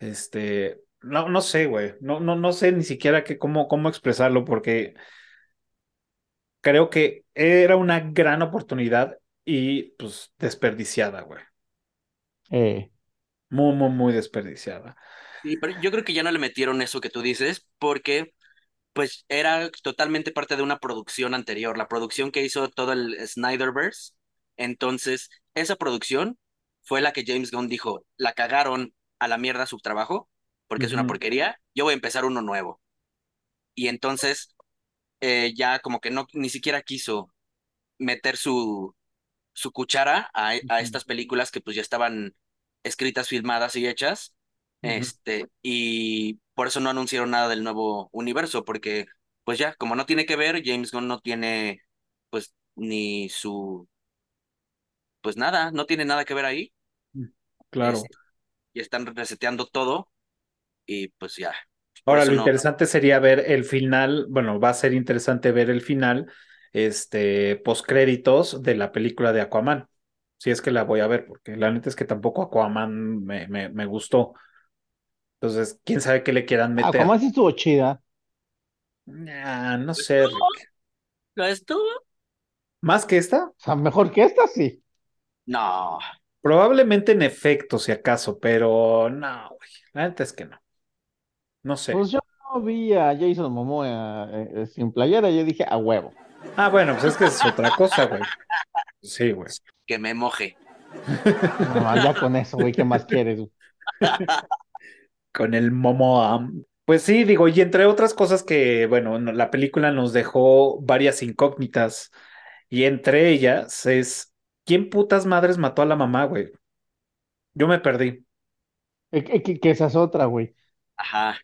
Este, no, no sé, güey. No, no, no sé ni siquiera que cómo, cómo expresarlo, porque creo que era una gran oportunidad y pues desperdiciada, güey. eh, Muy, muy, muy desperdiciada. Sí, pero yo creo que ya no le metieron eso que tú dices, porque pues era totalmente parte de una producción anterior, la producción que hizo todo el Snyderverse. Entonces, esa producción fue la que James Gunn dijo, la cagaron a la mierda su trabajo, porque es una porquería, yo voy a empezar uno nuevo. Y entonces, eh, ya como que no, ni siquiera quiso meter su, su cuchara a, a ujú, estas películas que pues ya estaban escritas, filmadas y hechas. Este, y por eso no anunciaron nada del nuevo universo, porque pues ya, como no tiene que ver, James Gunn no tiene pues ni su, pues nada, no tiene nada que ver ahí. Claro. Este, y están reseteando todo y pues ya, Ahora, lo no. interesante sería ver el final, bueno, va a ser interesante ver el final, este, postcréditos de la película de Aquaman, si es que la voy a ver, porque la neta es que tampoco Aquaman me, me, me gustó. Entonces, quién sabe qué le quieran meter. Aquaman sí estuvo chida, no Pues sé, Rick. ¿lo es tú? ¿Más que esta? o sea, mejor que esta sí. No, Probablemente en efecto, si acaso, pero no, güey. La neta es que no. No sé. Pues yo no vi a Jason Momoa eh, eh, sin playera, yo dije a huevo. Ah, bueno, pues es que es otra cosa, güey. Sí, güey. que me moje. No, ya con eso, güey, ¿qué más quieres? güey? Con el Momoa. Pues sí, digo, y entre otras cosas que, bueno, no- la película nos dejó varias incógnitas, y entre ellas es, ¿quién putas madres mató a la mamá, güey? Yo me perdí. Eh, Que, que- que esa es otra, güey. Ajá.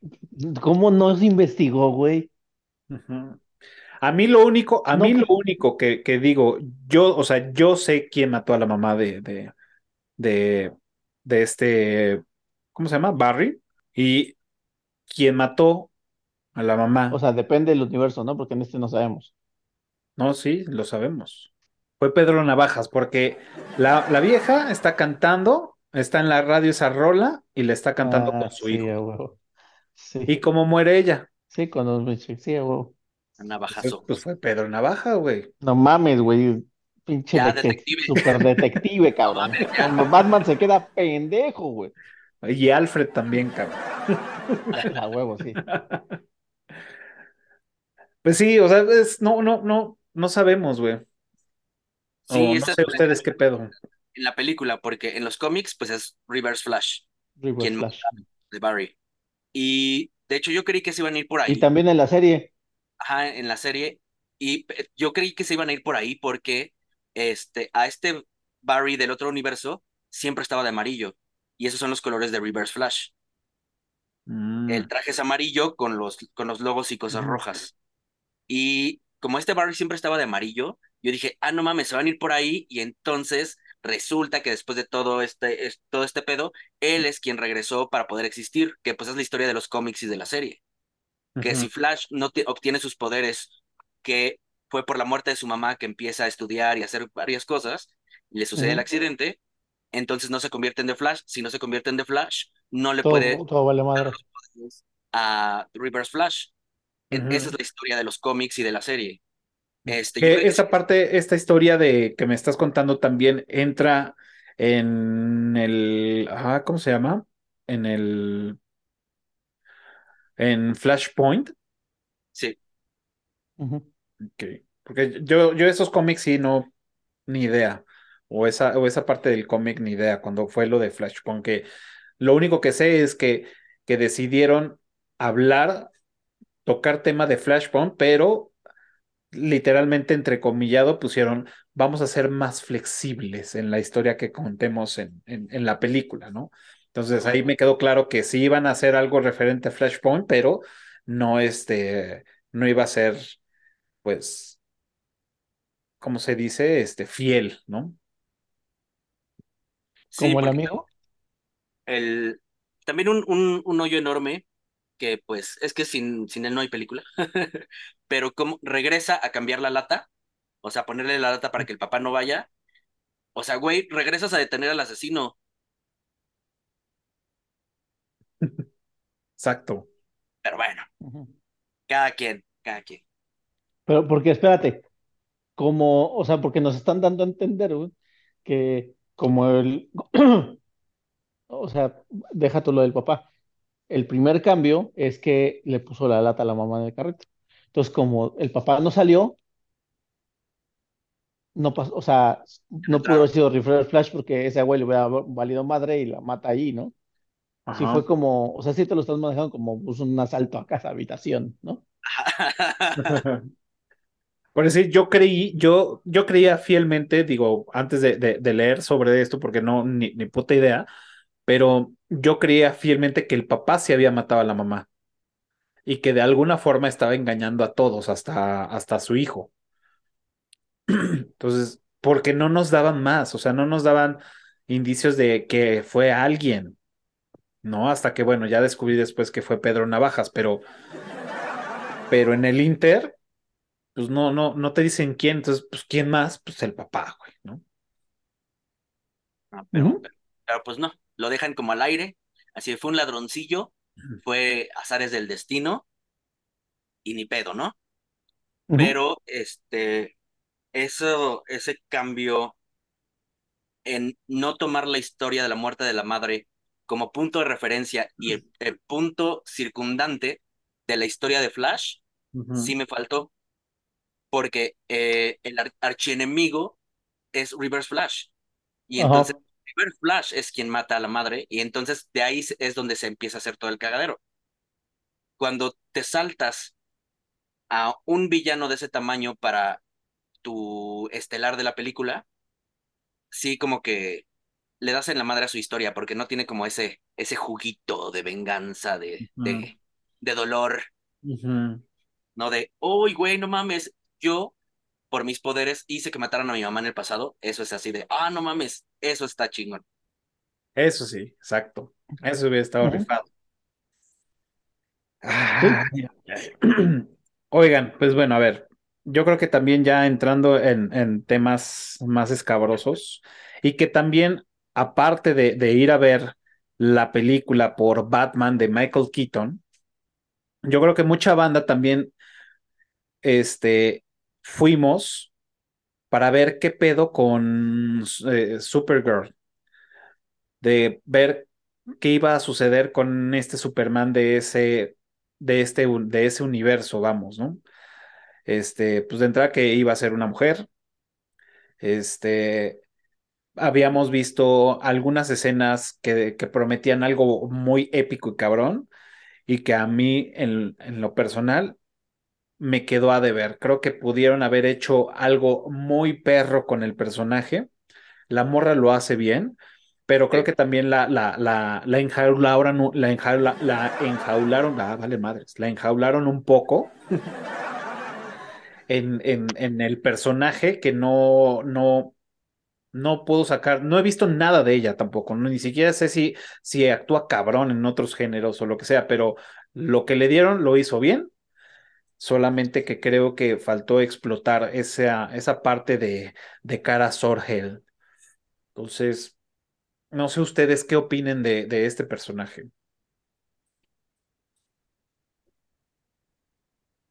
¿Cómo no se investigó, güey? A mí lo único, a No, mí lo que, único que, que digo, yo, o sea, yo sé quién mató a la mamá de, de, de, de este, ¿cómo se llama? Barry, y quién mató a la o mamá. sea, depende del universo, ¿no? Porque en este no sabemos. No, sí, lo sabemos. Fue Pedro Navajas, porque la, la vieja está cantando, está en la radio esa rola y le está cantando con Ah, su sí, hijo. ¿Y cómo muere ella? sí, con los sí. Pues, Navajazo. pues fue Pedro Navaja, güey. No mames, güey. Pinche Ya, detec- detective. super detective, cabrón. Cuando Batman se queda pendejo, güey. Y Alfred también, cabrón. A huevo, sí. Pues sí, o sea, es- no, no, no, no sabemos, güey. No es sé ustedes qué pedo. en la película, porque en los cómics, pues es Reverse Flash, Reverse quien mata Flash. de Barry. Y de hecho, yo creí que se iban a ir por Y ahí, también en la serie. ajá, en la serie. Y yo creí que se iban a ir por ahí porque este, a este Barry del otro universo siempre estaba de amarillo. Y esos son los colores de Reverse Flash. El Mm, traje es amarillo con los, con los logos y cosas ujú, rojas. Y como este Barry siempre estaba de amarillo, yo dije, ah, no mames, se van a ir por ahí. Y entonces resulta que después de todo este, es- todo este pedo, él es quien regresó para poder existir, que pues es la historia de los cómics y de la serie. Que si Flash no obtiene sus poderes, que fue por la muerte de su mamá que empieza a estudiar y a hacer varias cosas, y le sucede el accidente, entonces no se convierte en The Flash. Si no se convierte en The Flash, no le puede Todo, vale madre. a Reverse Flash. E- Esa es la historia de los cómics y de la serie. Este, yo sí, esa parte, esta historia de que me estás contando también entra en el, ah, ¿cómo se llama? En el, en Flashpoint. Ujú. Ok. Porque yo, yo esos cómics sí no, ni idea. O esa, o esa parte del cómic ni idea, cuando fue lo de Flashpoint, que Lo único que sé es que, que decidieron hablar, tocar tema de Flashpoint, pero literalmente entrecomillado pusieron, vamos a ser más flexibles en la historia que contemos en, en, en la película, ¿no? Entonces ahí me quedó claro que sí iban a hacer algo referente a Flashpoint, pero no, este, no iba a ser, pues, ¿cómo se dice? Este, fiel, ¿no? Sí, Como el amigo. el, también un, un, un hoyo enorme que pues es que sin, sin él no hay película, pero como regresa a cambiar la lata, o sea, ponerle la lata para que el papá no vaya, o sea, güey, regresas a detener al asesino, Exacto. pero bueno, cada quien, cada quien. Pero porque espérate, como, o sea, porque nos están dando a entender, güey, que como el, o sea, deja tú lo del papá. El primer cambio es que le puso la lata a la mamá en el carrito. Entonces, como el papá no salió, no pasó, o sea, No pudo haber sido Reverse Flash porque ese le hubiera valido madre y la mata ahí, ¿no? Sí Ajá. fue como, o sea, sí te lo estás manejando como pues, un asalto a casa, habitación, ¿no? Por decir, yo creí, yo, yo creía fielmente, digo, antes de, de, de leer sobre esto, porque no, ni, ni puta idea, pero yo creía fielmente que el papá se había matado a la mamá y que de alguna forma estaba engañando a todos, hasta, hasta a su hijo. Entonces, porque no nos daban más, o sea, no nos daban indicios de que fue alguien, ¿no? Hasta que, bueno, ya descubrí después que fue Pedro Navajas, pero, pero en el Inter, pues no, no, no te dicen quién, entonces, pues, ¿quién más? Pues el papá, güey, ¿no? Pero, Ujú, pero, pero pues no, lo dejan como al aire, así fue un ladroncillo, fue azares del destino y ni pedo, ¿no? Pero este, eso, ese cambio en no tomar la historia de la muerte de la madre como punto de referencia y el, el punto circundante de la historia de Flash, sí Ujú, me faltó, porque eh, el ar- archienemigo es Reverse Flash. Y entonces. Reverse Flash es quien mata a la madre, y entonces de ahí es donde se empieza a hacer todo el cagadero. Cuando te saltas a un villano de ese tamaño para tu estelar de la película, sí como que le das en la madre a su historia, porque no tiene como ese, ese juguito de venganza, de, de, de dolor. ¿no? De, uy, güey, no mames, yo por mis poderes hice que mataran a mi mamá en el pasado. Eso es así de, ah, no mames, eso está chingón. Eso sí, exacto. Eso hubiera estado ujú. rifado. Ay. Oigan, pues bueno, a ver, yo creo que también ya entrando en, en temas más escabrosos y que también, aparte de, de ir a ver la película por Batman de Michael Keaton, yo creo que mucha banda también este, fuimos para ver qué pedo con eh, Supergirl, de ver qué iba a suceder con este Superman de ese, de este, de ese universo, vamos, ¿no? Este, pues de entrada que iba a ser una mujer, este, habíamos visto algunas escenas que, que prometían algo muy épico y cabrón, y que a mí, en, en lo personal, me quedó a deber. Creo que pudieron haber hecho algo muy perro con el personaje. La morra lo hace bien, pero creo que también la, la, la, la enjaularon, la, enjaula, la enjaularon, ah, vale madres, la enjaularon un poco en, en, en el personaje que no, no, no puedo sacar, no he visto nada de ella tampoco, ni siquiera sé si, si actúa cabrón en otros géneros o lo que sea, pero lo que le dieron lo hizo bien, solamente que creo que faltó explotar esa, esa parte de, de cara Sorgel. Entonces, no sé ustedes qué opinen de, de este personaje.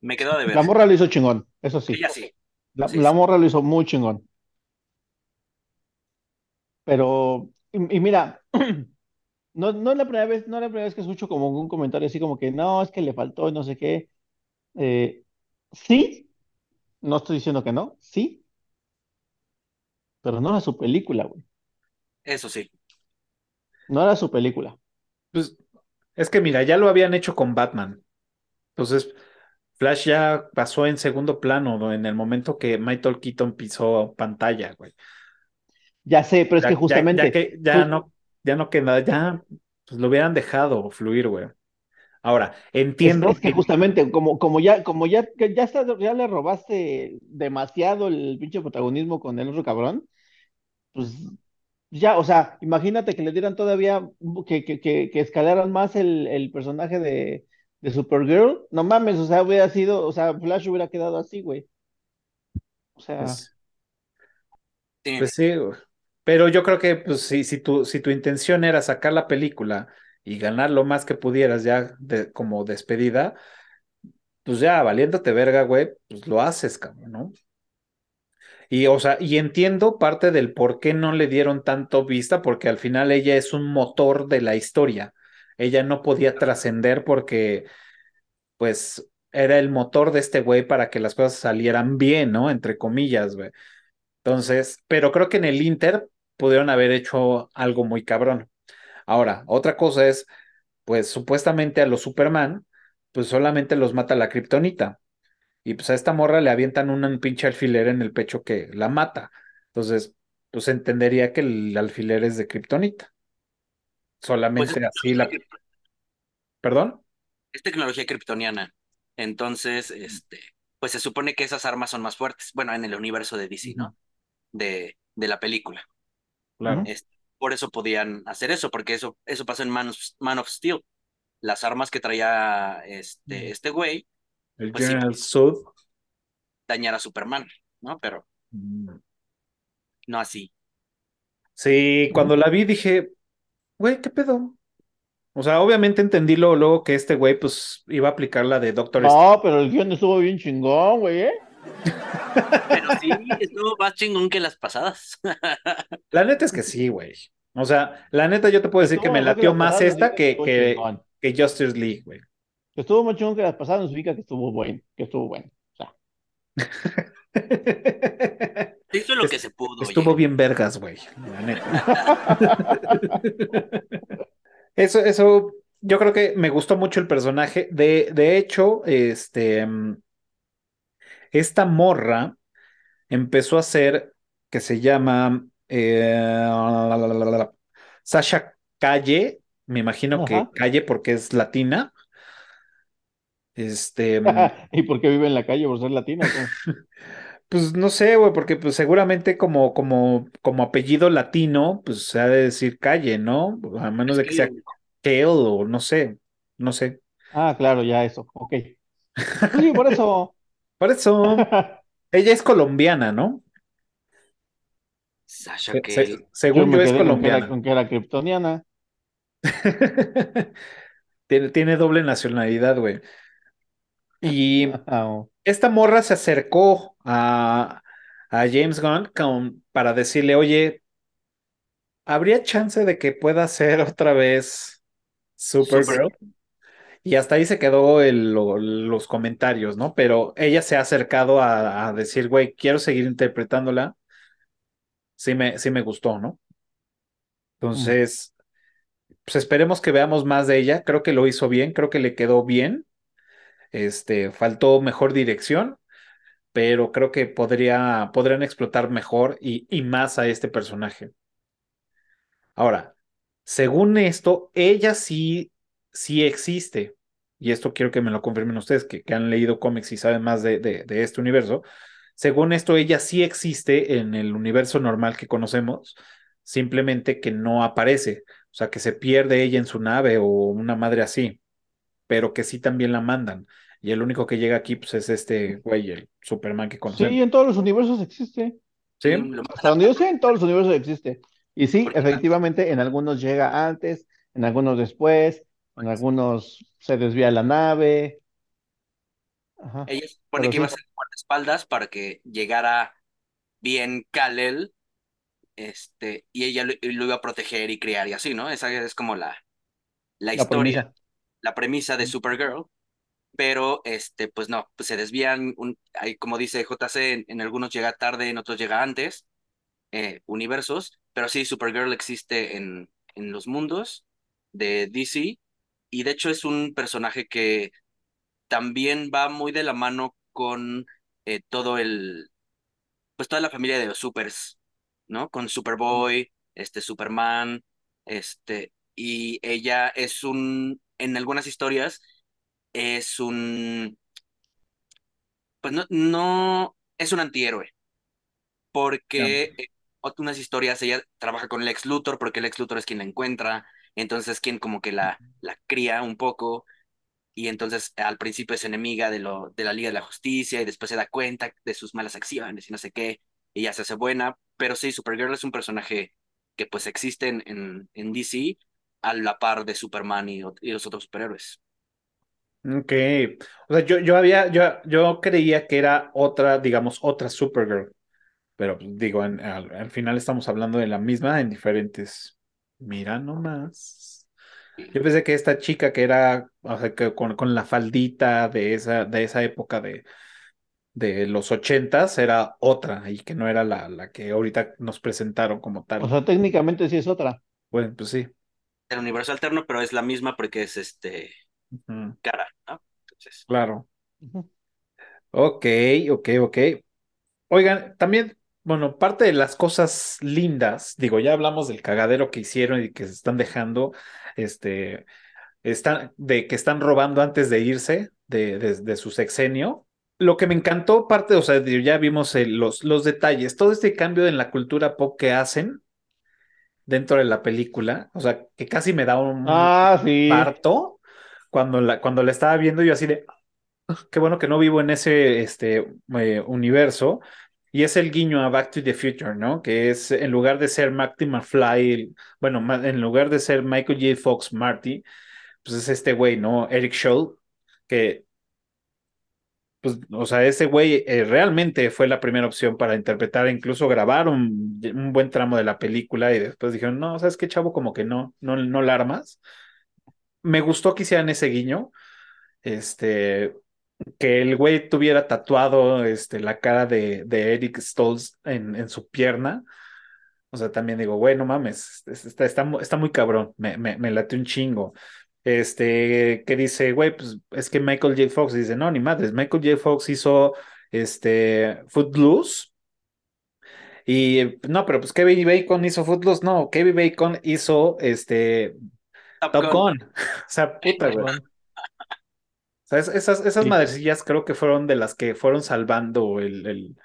me quedó de ver. La morra lo hizo chingón, eso sí. Ella sí, La, sí, la sí. morra lo hizo muy chingón. Pero, y, y mira, no, no es la primera vez, no es la primera vez que escucho como un comentario así como que no, es que le faltó y no sé qué. Eh, sí, no estoy diciendo que no, sí, pero no era su película, güey. Eso sí. No era su película. Pues es que mira, ya lo habían hecho con Batman. Entonces, Flash ya pasó en segundo plano, ¿no? En el momento que Michael Keaton pisó pantalla, güey. Ya sé, pero es Ya- que ya- justamente. Ya, que ya pues, no, ya no queda, ya pues lo hubieran dejado fluir, güey. Ahora, entiendo es que que justamente, como, como ya, como ya, que ya estás, ya le robaste demasiado el pinche protagonismo con el otro cabrón, pues ya, o sea, imagínate que le dieran todavía, que, que, que, que escalaran más el, el personaje de, de Supergirl. No mames, o sea, hubiera sido, o sea, Flash hubiera quedado así, güey. O sea, pues, Sí, pues sí. Pero yo creo que pues si, si tu, si tu intención era sacar la película y ganar lo más que pudieras ya de, como despedida, pues ya valiéndote verga, güey, pues lo haces, cabrón, ¿no? Y, o sea, y entiendo parte del por qué no le dieron tanto vista, porque al final ella es un motor de la historia. Ella no podía trascender porque, pues, era el motor de este güey para que las cosas salieran bien, ¿no? Entre comillas, güey. Entonces, pero creo que en el Inter pudieron haber hecho algo muy cabrón. Ahora, otra cosa es, pues, supuestamente a los Superman, pues solamente los mata la kriptonita. Y pues a esta morra le avientan un pinche alfiler en el pecho que la mata. Entonces, pues entendería que el alfiler es de kriptonita. pues es Solamente así la... ¿Perdón? es tecnología kryptoniana. Entonces, este, pues se supone que esas armas son más fuertes. Bueno, en el universo de DC, ¿no? De, de la película. Claro. Este, por eso podían hacer eso, porque eso, eso pasó en Man of, Man of Steel. Las armas que traía este, este güey El Pues sí. General Sud. dañar a Superman, ¿no? Pero no así. Sí, cuando la vi dije, güey, ¿qué pedo? O sea, obviamente entendí luego, luego que este güey pues iba a aplicar la de Doctor no, pero el guion estuvo bien chingón, güey, ¿eh? Pero sí, estuvo más chingón que las pasadas. La neta es que sí, güey. O sea, la neta yo te puedo decir que me que latió más esta no que, que, Justice League, güey. Estuvo más chingón que las pasadas no significa que estuvo bueno, que estuvo bueno. O sea, Se hizo lo Es- que se pudo. Estuvo oye. bien vergas, güey. La neta. Eso, eso, yo creo que me gustó mucho el personaje. De, de hecho, este, mm, esta morra empezó a hacer que se llama eh, Sasha Calle. Me imagino que. Calle porque es latina. Este, mm, ¿Y por qué vive en la calle por ser latino? ¿Cómo? pues no sé, güey, porque pues seguramente como, como, como apellido latino, pues se ha de decir Calle, ¿no? A menos de que sea Kale o no sé, no sé. Ah, claro, ya eso, ok. Pues sí, por eso. Por eso, ella es colombiana, ¿no? Sasha Se- según yo es colombiana. con que era kryptoniana. Tiene, tiene doble nacionalidad, güey. Y Ah, oh. esta morra se acercó a, a James Gunn con- para decirle, oye, ¿habría chance de que pueda ser otra vez Supergirl? Y hasta ahí se quedó el- lo- los comentarios, ¿no? Pero ella se ha acercado a, a decir, güey, quiero seguir interpretándola. Sí me, sí me gustó, ¿no? Entonces, pues esperemos que veamos más de ella. Creo que lo hizo bien, creo que le quedó bien. Este, faltó mejor dirección, pero creo que podría, podrían explotar mejor y, y más a este personaje. Ahora, según esto, ella sí, sí existe. Y esto quiero que me lo confirmen ustedes, que, que han leído cómics y saben más de, de, de este universo. Según esto, ella sí existe en el universo normal que conocemos, simplemente que no aparece. O sea, que se pierde ella en su nave o una madre así, pero que sí también la mandan. Y el único que llega aquí, pues es este güey, el Superman que Sí, conocemos. en todos los universos existe. ¿Sí? Hasta donde yo sé, en todos los universos existe. Y sí, efectivamente, en algunos llega antes, en algunos después, en algunos se desvía la nave. Ajá. Ella supone Pero que iba a sí. ser guardaespaldas para que llegara bien Kal-El, este, y ella lo, iba a proteger y criar y así, ¿no? Esa es como la, la La historia, premisa. la premisa de Supergirl, pero este, pues no, pues se desvían, un, hay, como dice JC, en, en algunos llega tarde, en otros llega antes, eh, universos, pero sí, Supergirl existe en, en los mundos, de DC y de hecho es un personaje que también va muy de la mano con eh, todo el, pues toda la familia de los supers, ¿no? Con Superboy, este Superman, este, y ella es un, en algunas historias, es un, pues no, no, es un antihéroe, porque en otras historias ella trabaja con Lex Luthor, porque Lex Luthor es quien la encuentra, entonces quien como que la, la cría un poco, y entonces al principio es enemiga de, lo, de la Liga de la Justicia y después se da cuenta de sus malas acciones y no sé qué, y ya se hace buena, pero sí, Supergirl es un personaje que pues existe en, en, DC a la par de Superman y, y, los otros superhéroes. Ok, o sea, yo, yo había, yo, yo creía que era otra, digamos, otra Supergirl, pero digo, al, al final estamos hablando de la misma en diferentes. Mira nomás. Yo pensé que esta chica que era, o sea, que con, con la faldita de esa, de esa época de, de los ochentas era otra y que no era la, la que ahorita nos presentaron como tal. O sea, técnicamente sí es otra. Bueno, pues sí. El universo alterno, pero es la misma porque es este cara, ¿no? Entonces. Claro. Ok, ok, ok. Oigan, también bueno, parte de las cosas lindas, digo, ya hablamos del cagadero que hicieron y que se están dejando, este, están, de que están robando antes de irse de, de, su sexenio. Lo que me encantó, parte, o sea, ya vimos los, los detalles, todo este cambio en la cultura pop que hacen dentro de la película, o sea, que casi me da un ah, sí. parto cuando la, cuando la estaba viendo, yo así de, ah, qué bueno que no vivo en ese este, eh, universo, y es el guiño a Back to the Future, ¿no? Que es en lugar de ser Marty McFly, bueno, en lugar de ser Michael J. Fox Marty, pues es este güey, ¿no? Eric Scholl, que, pues, o sea, ese güey eh, realmente fue la primera opción para interpretar, incluso grabar un, buen tramo de la película y después dijeron, no, ¿sabes qué, chavo? Como que no, no, no la armas. Me gustó que hicieran ese guiño. Este, que el güey tuviera tatuado este, la cara de, de Eric Stoltz en, en, su pierna. O sea, también digo, güey, no mames, está, está, está muy cabrón, me, me, me, late un chingo. Este, que dice, güey, pues es que Michael J. Fox dice, no, ni madres, Michael J. Fox hizo este Footloose. Y no, pero pues Kevin Bacon hizo Footloose, no, Kevin Bacon hizo este Top, Gun. o sea, puta, güey esas, esas madrecillas creo que fueron de las que fueron salvando el, el,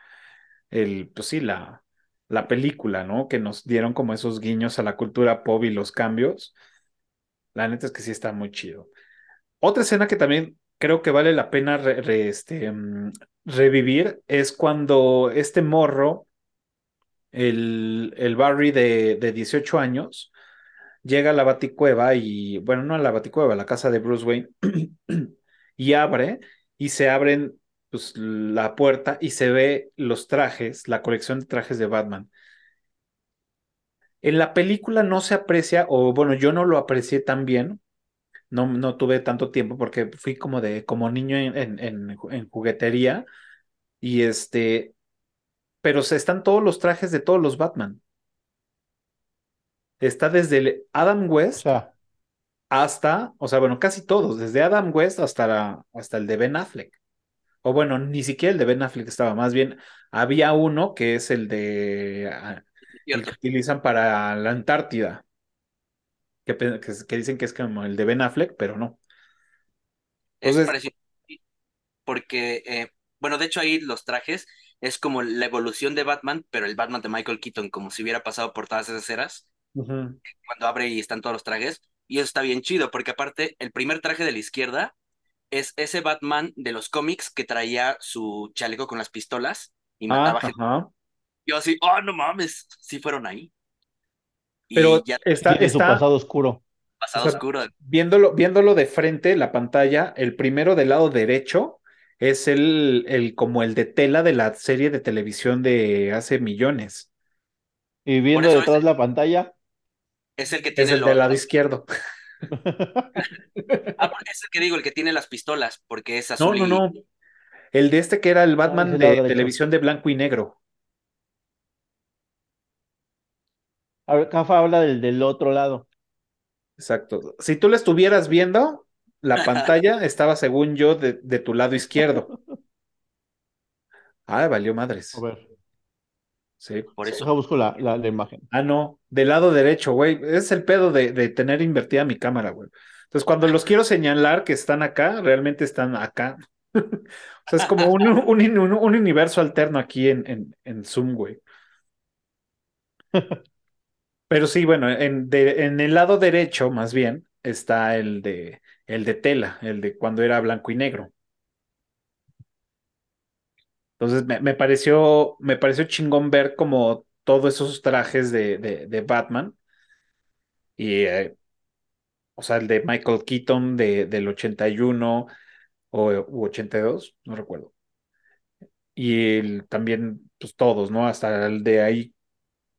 el pues sí, la, la película, ¿no? Que nos dieron como esos guiños a la cultura pop y los cambios. La neta es que sí está muy chido. Otra escena que también creo que vale la pena este, mm, revivir es cuando este morro, el, el Barry de, de 18 años, llega a la baticueva y, bueno, no a la baticueva, a la casa de Bruce Wayne, y abre y se abren pues, la puerta y se ve los trajes, la colección de trajes de Batman. En la película no se aprecia, o bueno, yo no lo aprecié tan bien, no, no tuve tanto tiempo porque fui como de, como niño en, en, juguetería, y este, pero se están todos los trajes de todos los Batman. Está desde el Adam West hasta, o sea, bueno, casi todos, desde Adam West hasta, hasta el de Ben Affleck. O bueno, ni siquiera el de Ben Affleck estaba, más bien había uno que es el de ah, el que utilizan para la Antártida, que, que, dicen que es como el de Ben Affleck, pero no. Entonces, es parecido porque, eh, bueno, de hecho ahí los trajes es como la evolución de Batman, pero el Batman de Michael Keaton, como si hubiera pasado por todas esas eras. Cuando abre y están todos los trajes, y eso está bien chido, porque aparte, el primer traje de la izquierda es ese Batman de los cómics que traía su chaleco con las pistolas y mataba gente. Yo así, oh, no mames, sí fueron ahí. Pero ya está, está su pasado oscuro. Pasado oscuro. Viéndolo, viéndolo de frente, la pantalla, el primero del lado derecho es el, el como el de tela de la serie de televisión de hace millones. Y viendo detrás la pantalla, es el que tiene. Es el del lado izquierdo. ah, es el que digo, el que tiene las pistolas, porque es azul. No, no, no. El de este que era el Batman de televisión de blanco y negro. A ver, Cafa habla del, del otro lado. Exacto. Si tú la estuvieras viendo, la pantalla estaba, según yo, de, de tu lado izquierdo. Ah, valió madres. A ver, Sí. Por eso. busco la, la, la imagen. Ah, no, del lado derecho, güey. Es el pedo de, de tener invertida mi cámara, güey. Entonces, cuando los quiero señalar que están acá, realmente están acá. o sea, es como un, un, un, un universo alterno aquí en, en, en Zoom, güey. Pero sí, bueno, en, de, en el lado derecho, más bien, está el de, el de tela, el de cuando era blanco y negro. Entonces me, me pareció, me pareció chingón ver como todos esos trajes de, de, de Batman. Y, eh, o sea, el de Michael Keaton de, del 81 o u 82, no recuerdo. Y el, también, pues todos, ¿no? Hasta el de ahí,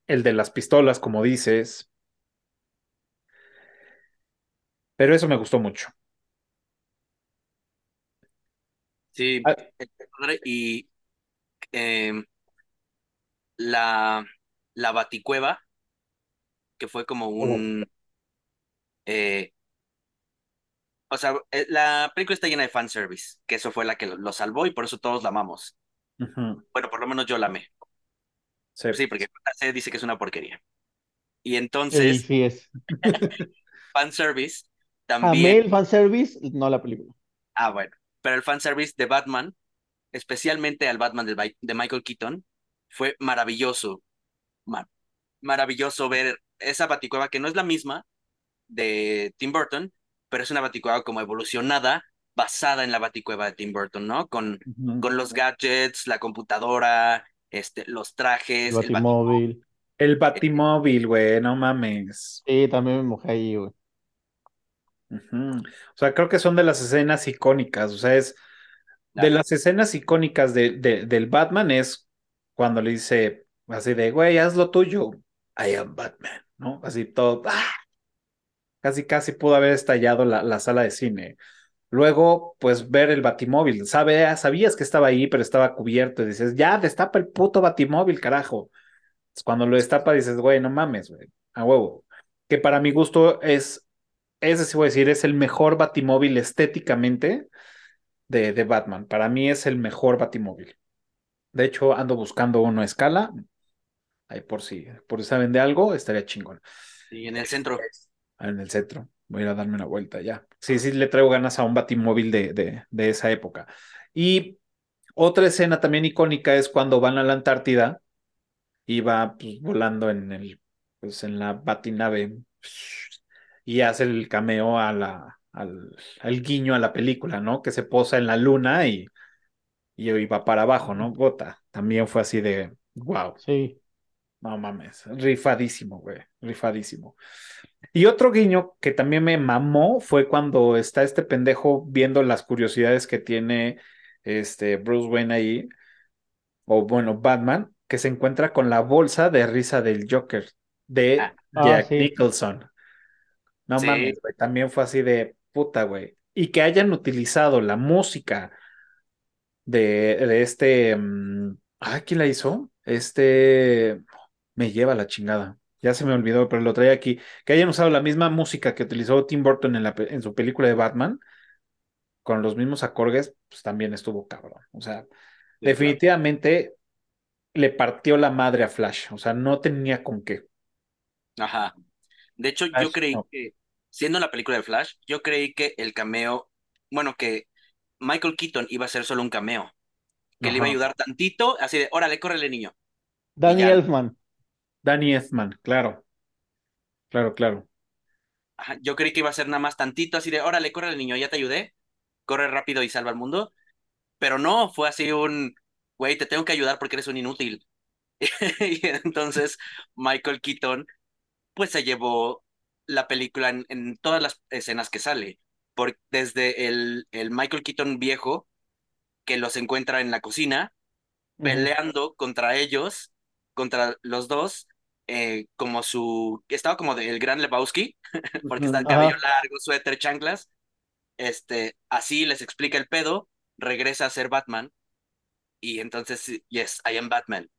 el de las pistolas, como dices. Pero eso me gustó mucho. Sí, Ah, y em, la, la Baticueva, que fue como oh, un... eh, o sea, eh, la película está llena de fanservice, que eso fue la que lo, salvó y por eso todos la amamos. Bueno, por lo menos yo la amé. sí. Sí, porque se dice que es una porquería. Y entonces, sí es. fanservice Amé también... el fanservice, no la película. Ah, bueno. Pero el fanservice de Batman, especialmente al Batman de, Michael Keaton, fue maravilloso. Ma- maravilloso ver esa Baticueva que no es la misma de Tim Burton, pero es una Baticueva como evolucionada, basada en la Baticueva de Tim Burton, ¿no? Con, con los gadgets, la computadora, este, los trajes, el Bat- Batimóvil. El Batimóvil, güey, no mames. Sí, también me mojé ahí, güey. O sea, creo que son de las escenas icónicas. O sea, es de las escenas icónicas de, de- del Batman es cuando le dice así de, güey, haz lo tuyo. I am Batman, ¿no? Así todo. ¡ah! Casi, casi pudo haber estallado la, la sala de cine. Luego, pues ver el Batimóvil. Sabe, sabías que estaba ahí, pero estaba cubierto. Y dices, ya, destapa el puto Batimóvil, carajo. Cuando lo destapa, dices, güey, no mames, güey, a huevo. Que para mi gusto es, ese sí voy a decir, es el mejor Batimóvil estéticamente de, de Batman. Para mí es el mejor Batimóvil. De hecho, ando buscando uno a escala. Ahí por si, por si saben de algo, estaría chingón. Y en el centro. En el centro. Voy a ir a darme una vuelta ya. Sí, sí, le traigo ganas a un Batimóvil de, de, de esa época. Y otra escena también icónica es cuando van a la Antártida y va pues, volando en el, pues, en la batinave y hace el cameo a la, al, al guiño a la película, ¿no? Que se posa en la luna y, y va para abajo, ¿no? Bota. También fue así de, wow, Sí. no mames, rifadísimo, güey, rifadísimo. Y otro guiño que también me mamó fue cuando está este pendejo viendo las curiosidades que tiene este Bruce Wayne ahí, o bueno, Batman, que se encuentra con la bolsa de risa del Joker de Ah, Ah, Jack sí. Nicholson. No Sí. mames, güey, también fue así de puta, güey. Y que hayan utilizado la música de, de este. ah, ¿quién la hizo? Este. Me lleva la chingada. Ya se me olvidó, pero lo traía aquí. Que hayan usado la misma música que utilizó Tim Burton en, la, en su película de Batman, con los mismos acordes, pues también estuvo cabrón. O sea, sí, claro. definitivamente le partió la madre a Flash. O sea, no tenía con qué. Ajá. De hecho, yo Flash, creí no. que, siendo la película de Flash, yo creí que el cameo, bueno, que Michael Keaton iba a ser solo un cameo, que le iba a ayudar tantito, así de, órale, córrele, niño. Danny Elfman. Danny Elfman, claro, claro, claro. ajá, yo creí que iba a ser nada más tantito, así de, órale, córrele, niño, ya te ayudé, corre rápido y salva al mundo. Pero no, fue así un, güey, te tengo que ayudar porque eres un inútil. Y entonces Michael Keaton, pues se llevó la película en, en todas las escenas que sale. Por, desde el, el Michael Keaton viejo, que los encuentra en la cocina, peleando contra ellos, contra los dos, eh, como su, estaba como del Gran Lebowski, porque está el cabello largo, suéter, chanclas, este, así les explica el pedo, regresa a ser Batman, y entonces, yes, I am Batman.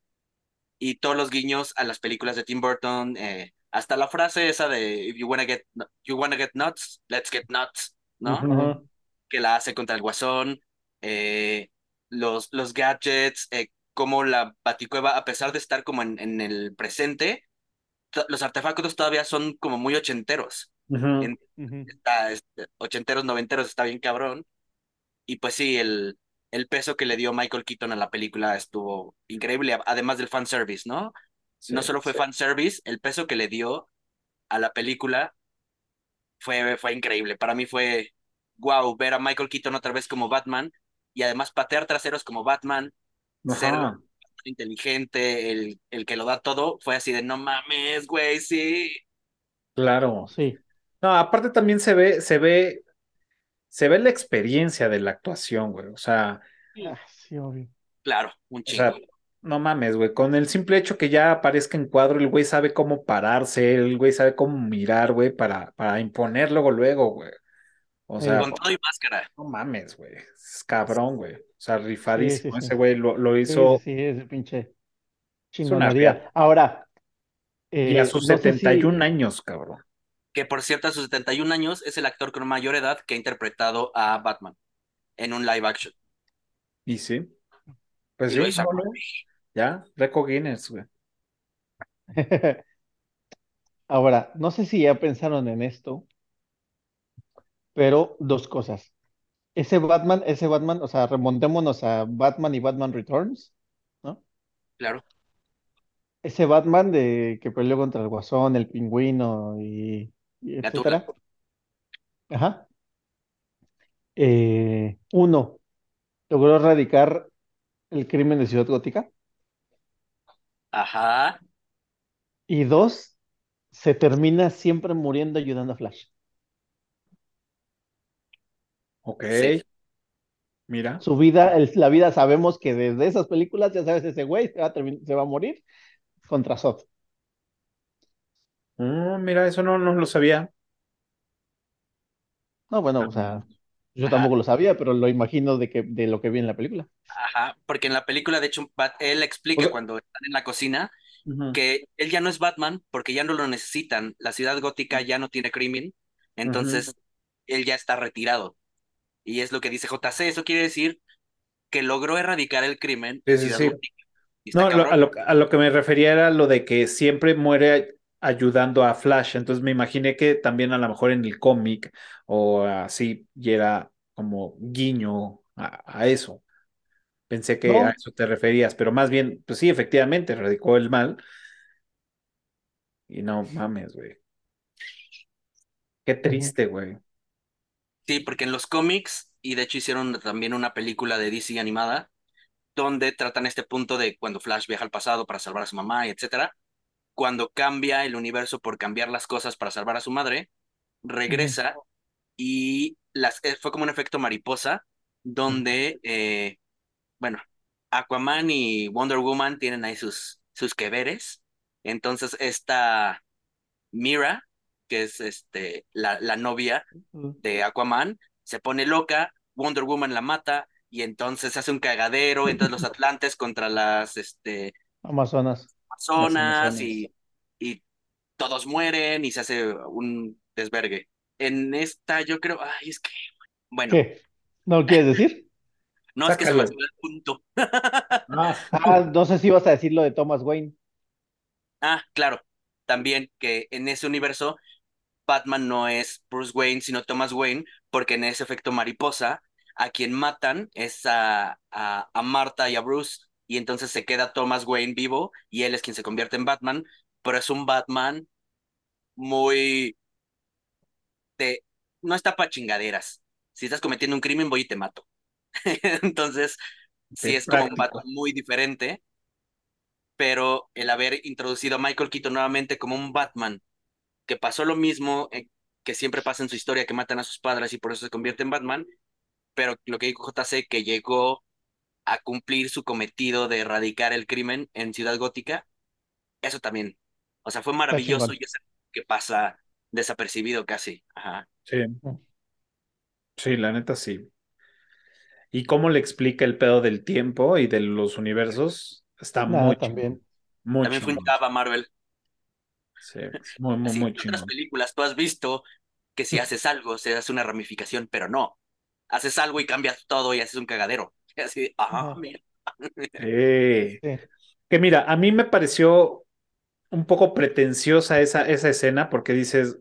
Y todos los guiños a las películas de Tim Burton, eh, Hasta la frase esa de If you wanna get, you wanna get nuts, let's get nuts, ¿no? Que la hace contra el guasón, eh, los, los gadgets, eh, como la Baticueva, a pesar de estar como en, en el presente, los artefactos todavía son como muy ochenteros. En- está, este, ochenteros, noventeros, está bien cabrón. Y pues sí, el, el peso que le dio Michael Keaton a la película estuvo increíble, además del fanservice, ¿no? Sí. No solo fue fanservice, el peso que le dio a la película fue, fue increíble. Para mí fue, wow, ver a Michael Keaton otra vez como Batman y además patear traseros como Batman, ser inteligente, el, el que lo da todo, fue así de no mames, güey, sí. Claro. Sí. No, aparte también se ve, se ve, se ve la experiencia de la actuación, güey. O sea, Ah, sí, obvio. Claro, un o chingo. sea, no mames, güey. Con el simple hecho que ya aparezca en cuadro, el güey sabe cómo pararse, el güey sabe cómo mirar, güey, para, para imponer luego, luego, güey. O sea, Con todo y máscara. no mames, güey. Es cabrón, güey. O sea, rifadísimo. sí, sí. Ese güey lo, lo hizo sí, sí, ese pinche chingonería. Ahora, y a eh, sus no sé si, 71 años, cabrón. Que por cierto, a sus 71 años es el actor con mayor edad que ha interpretado a Batman en un live action. Y sí. Pues Y lo Ya, récord Guinness, güey. ahora, no sé si ya pensaron en esto, pero dos cosas. Ese Batman, ese Batman, o sea, remontémonos a Batman y Batman Returns, ¿no? Claro. Ese Batman de que peleó contra el Guasón, el Pingüino y, etcétera. Ajá. Eh, uno, logró erradicar el crimen de Ciudad Gótica. Ajá. Y dos, se termina siempre muriendo ayudando a Flash. Ok. Sí. Mira. Su vida, el- la vida, sabemos que desde esas películas, ya sabes, ese güey se va a, termin- se va a morir contra Zod. Oh, mira, eso no, no lo sabía. No, bueno, o sea, yo Ajá. tampoco lo sabía, pero lo imagino de que, de lo que vi en la película. Ajá. Porque en la película, de hecho, él explica cuando están en la cocina que él ya no es Batman porque ya no lo necesitan. La ciudad gótica ya no tiene crimen. Entonces, él ya está retirado. Y es lo que dice JC. Eso quiere decir que logró erradicar el crimen Sí, en sí, No, lo- a, lo, a lo que me refería era lo de que siempre muere ayudando a Flash. Entonces me imaginé que también a lo mejor en el cómic o así, y era como guiño a, a eso. Pensé que a eso te referías, pero más bien, pues sí, efectivamente, erradicó el mal. Y no mames, güey. Qué triste, güey. Sí, porque en los cómics, y de hecho hicieron también una película de DC animada, donde tratan este punto de cuando Flash viaja al pasado para salvar a su mamá, y etcétera. Cuando cambia el universo por cambiar las cosas para salvar a su madre, regresa y las, eh, fue como un efecto mariposa, donde, eh, bueno, Aquaman y Wonder Woman tienen ahí sus, sus que veres. Entonces, esta Mira, que es este, la, la novia de Aquaman, se pone loca, Wonder Woman la mata y entonces hace un cagadero, entonces los Atlantes contra las este, Amazonas. Amazonas Amazonas. y, y todos mueren y se hace un desvergue. En esta yo creo, ay, es que, bueno, ¿Qué? ¿No lo quieres decir? no es que se me el punto. Ah, Ah, no sé si ibas a decir lo de Thomas Wayne. Ah, claro, también que en ese universo Batman no es Bruce Wayne, sino Thomas Wayne, porque en ese efecto mariposa, a quien matan es a, a, a Marta y a Bruce, y entonces se queda Thomas Wayne vivo, y él es quien se convierte en Batman, pero es un Batman muy de, no está para chingaderas. Si estás cometiendo un crimen, voy y te mato. Entonces, sí es como un. Batman muy diferente, pero el haber introducido a Michael Keaton nuevamente como un Batman que pasó lo mismo eh, que siempre pasa en su historia, que matan a sus padres y por eso se convierte en Batman, pero lo que dijo JC, que llegó a cumplir su cometido de erradicar el crimen en Ciudad Gótica, eso también, o sea, fue maravilloso y es algo que pasa desapercibido casi. Ajá. Sí, sí, la neta sí. ¿Y cómo le explica el pedo del tiempo y de los universos? Está muy también. muy También fue un Marvel. Sí, muy, muy, muy En otras películas tú has visto que si haces algo se hace una ramificación, pero no. Haces algo y cambias todo y haces un cagadero. Así, ah, mira. Que mira, a mí me pareció un poco pretenciosa esa, esa escena porque dices,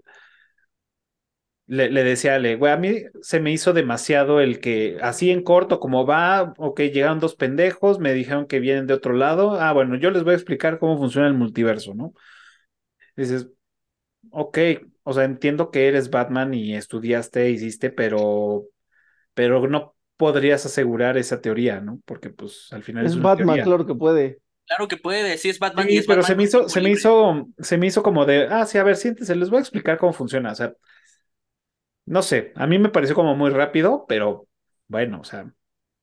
le, le decía Ale, güey, a mí se me hizo demasiado el que así en corto, como va, ok, llegaron dos pendejos, me dijeron que vienen de otro lado, ah, bueno, yo les voy a explicar cómo funciona el multiverso, ¿no? Dices, ok, o sea, entiendo que eres Batman y estudiaste, hiciste, pero, pero no podrías asegurar esa teoría, ¿no? Porque pues al final es, Batman, claro que puede. Claro que puede, sí es Batman y es pero se me hizo, se me hizo, se me hizo como de, ah, sí, a ver, siéntese, les voy a explicar cómo funciona. O sea, no sé, a mí me pareció como muy rápido, pero bueno, o sea,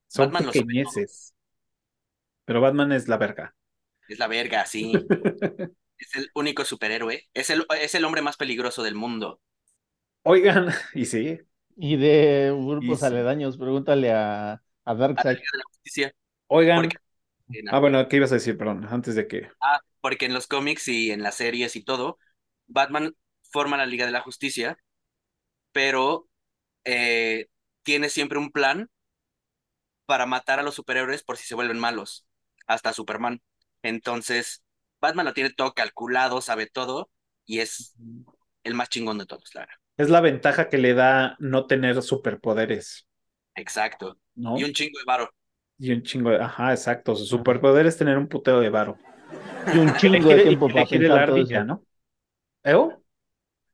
son Batman pequeñeces. Pero Batman es la verga. Es la verga, sí. es el único superhéroe. Es el, es el hombre más peligroso del mundo. Oigan, y sí. Y de grupos aledaños, pregúntale a, a Darkseid. Oigan. ah, bueno, ¿qué ibas a decir? Perdón, antes de que. Ah, porque en los cómics y en las series y todo, Batman forma la Liga de la Justicia, pero eh, tiene siempre un plan para matar a los superhéroes por si se vuelven malos, hasta Superman. Entonces, Batman lo tiene todo calculado, sabe todo, y es el más chingón de todos, claro. Es la ventaja que le da no tener superpoderes. Exacto. Y un chingo de varo. Y un chingo de. Ajá, exacto. Su superpoder es tener un puteo de varo. Y un chingo de tiempo para pensar todo eso. ¿no?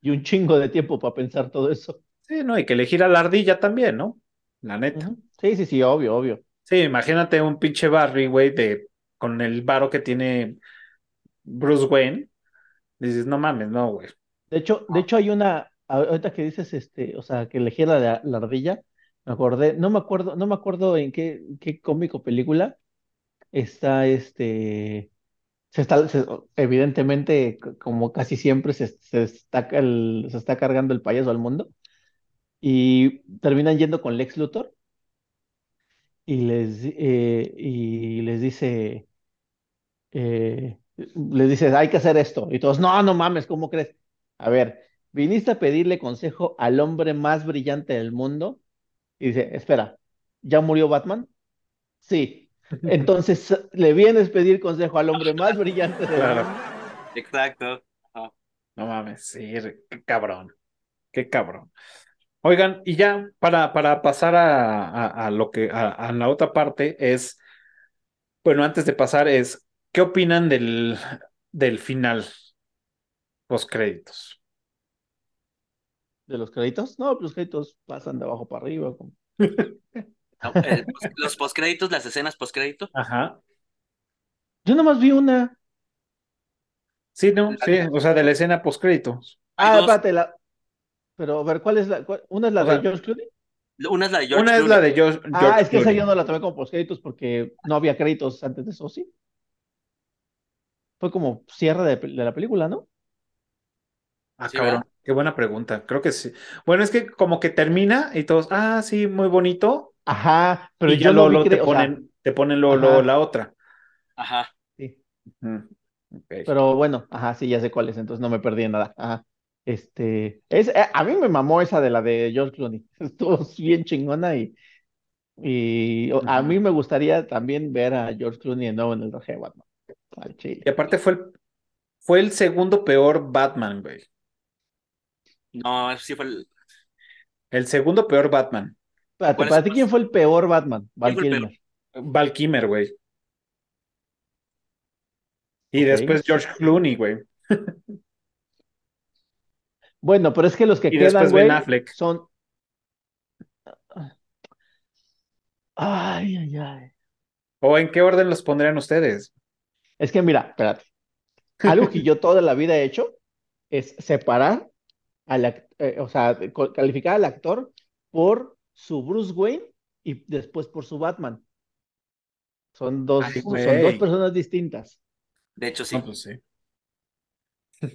Y un chingo de tiempo para pensar todo eso. Sí, no, y que elegir a la ardilla también, ¿no? La neta. Sí, sí, sí, obvio, obvio. Sí, imagínate un pinche Barry, güey, de con el varo que tiene Bruce Wayne. Dices, no mames, no, güey. De hecho, de hecho hay una, ahorita que dices, este, o sea, que elegí la, la ardilla, me acordé, no me acuerdo, no me acuerdo en qué, qué cómico película está este, se está, evidentemente, como casi siempre, se, se, está, se está cargando el payaso al mundo y terminan yendo con Lex Luthor y les, eh, y les dice, eh, les dice, hay que hacer esto. Y todos, no, no mames, ¿cómo crees? A ver, viniste a pedirle consejo al hombre más brillante del mundo y dice, espera, ¿ya murió Batman? Sí. Entonces le vienes a pedir consejo al hombre más brillante del mundo. Exacto. No mames, sí, qué cabrón, qué cabrón. Oigan, y ya para, para pasar a, lo que, a, la otra parte es, bueno, antes de pasar es, ¿qué opinan del, del final? Los créditos. ¿De los créditos? No, los créditos pasan de abajo para arriba. los postcréditos, las escenas postcréditos. Ajá. Yo nomás vi una. Sí, no, sí, o sea, de la escena postcréditos. Ah, espérate, la... pero a ver, ¿cuál es la? ¿Una es la de George Clooney? Una es la de George Una es la de George, Ah, es que esa yo no la tomé como postcréditos porque no había créditos antes de eso, ¿sí? Fue como cierre de, de la película, ¿no? Ah, cabrón. Qué buena pregunta. Creo que sí. Bueno, es que como que termina y todos, ah, sí, muy bonito. Ajá, pero y ya lo, te ponen, te ponen lo, la otra. Ajá. Sí. Pero bueno, ajá, sí, ya sé cuál es, entonces no me perdí en nada. Ajá. Este, es, eh, a mí me mamó esa de la de George Clooney. Estuvo bien chingona y, y a mí me gustaría también ver a George Clooney de nuevo en el de Batman. Y aparte fue el, fue el segundo peor Batman, güey. No, sí fue el. El segundo peor Batman. ¿para ti quién fue el peor Batman? Val Kilmer. Val Kilmer, güey. Y después George Clooney, güey. bueno, pero es que los que quedan, güey, son. Ay, ay, ay. ¿O en qué orden los pondrían ustedes? Es que mira, espérate. Algo que yo toda la vida he hecho es separar eh, o sea, calificar al actor por su Bruce Wayne y después por su Batman. Son dos, son dos personas distintas. De hecho, sí.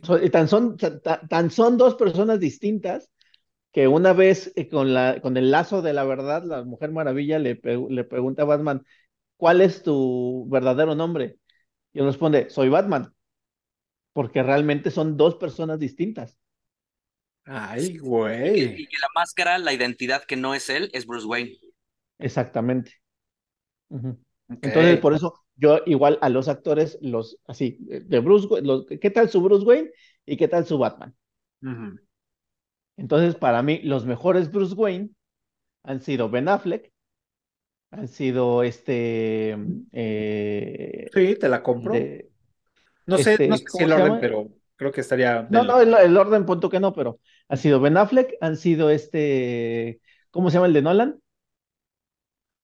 Pues tan, son, tan, son dos personas distintas que una vez eh, con, la, con el lazo de la verdad, la Mujer Maravilla le, le pregunta a Batman, ¿cuál es tu verdadero nombre? Y él responde, soy Batman. porque realmente son dos personas distintas. Ay, güey. Y que la máscara, la identidad que no es él, es Bruce Wayne. Exactamente. Entonces, por eso yo igual a los actores, los así, de Bruce Wayne, ¿qué tal su Bruce Wayne y qué tal su Batman? Entonces, para mí, los mejores Bruce Wayne han sido Ben Affleck, han sido este... Eh, sí, te la compro. no sé, no este, sé si el orden, pero creo que estaría... No, no, el, orden punto que no, pero ha sido Ben Affleck, han sido este... ¿Cómo se llama el de Nolan?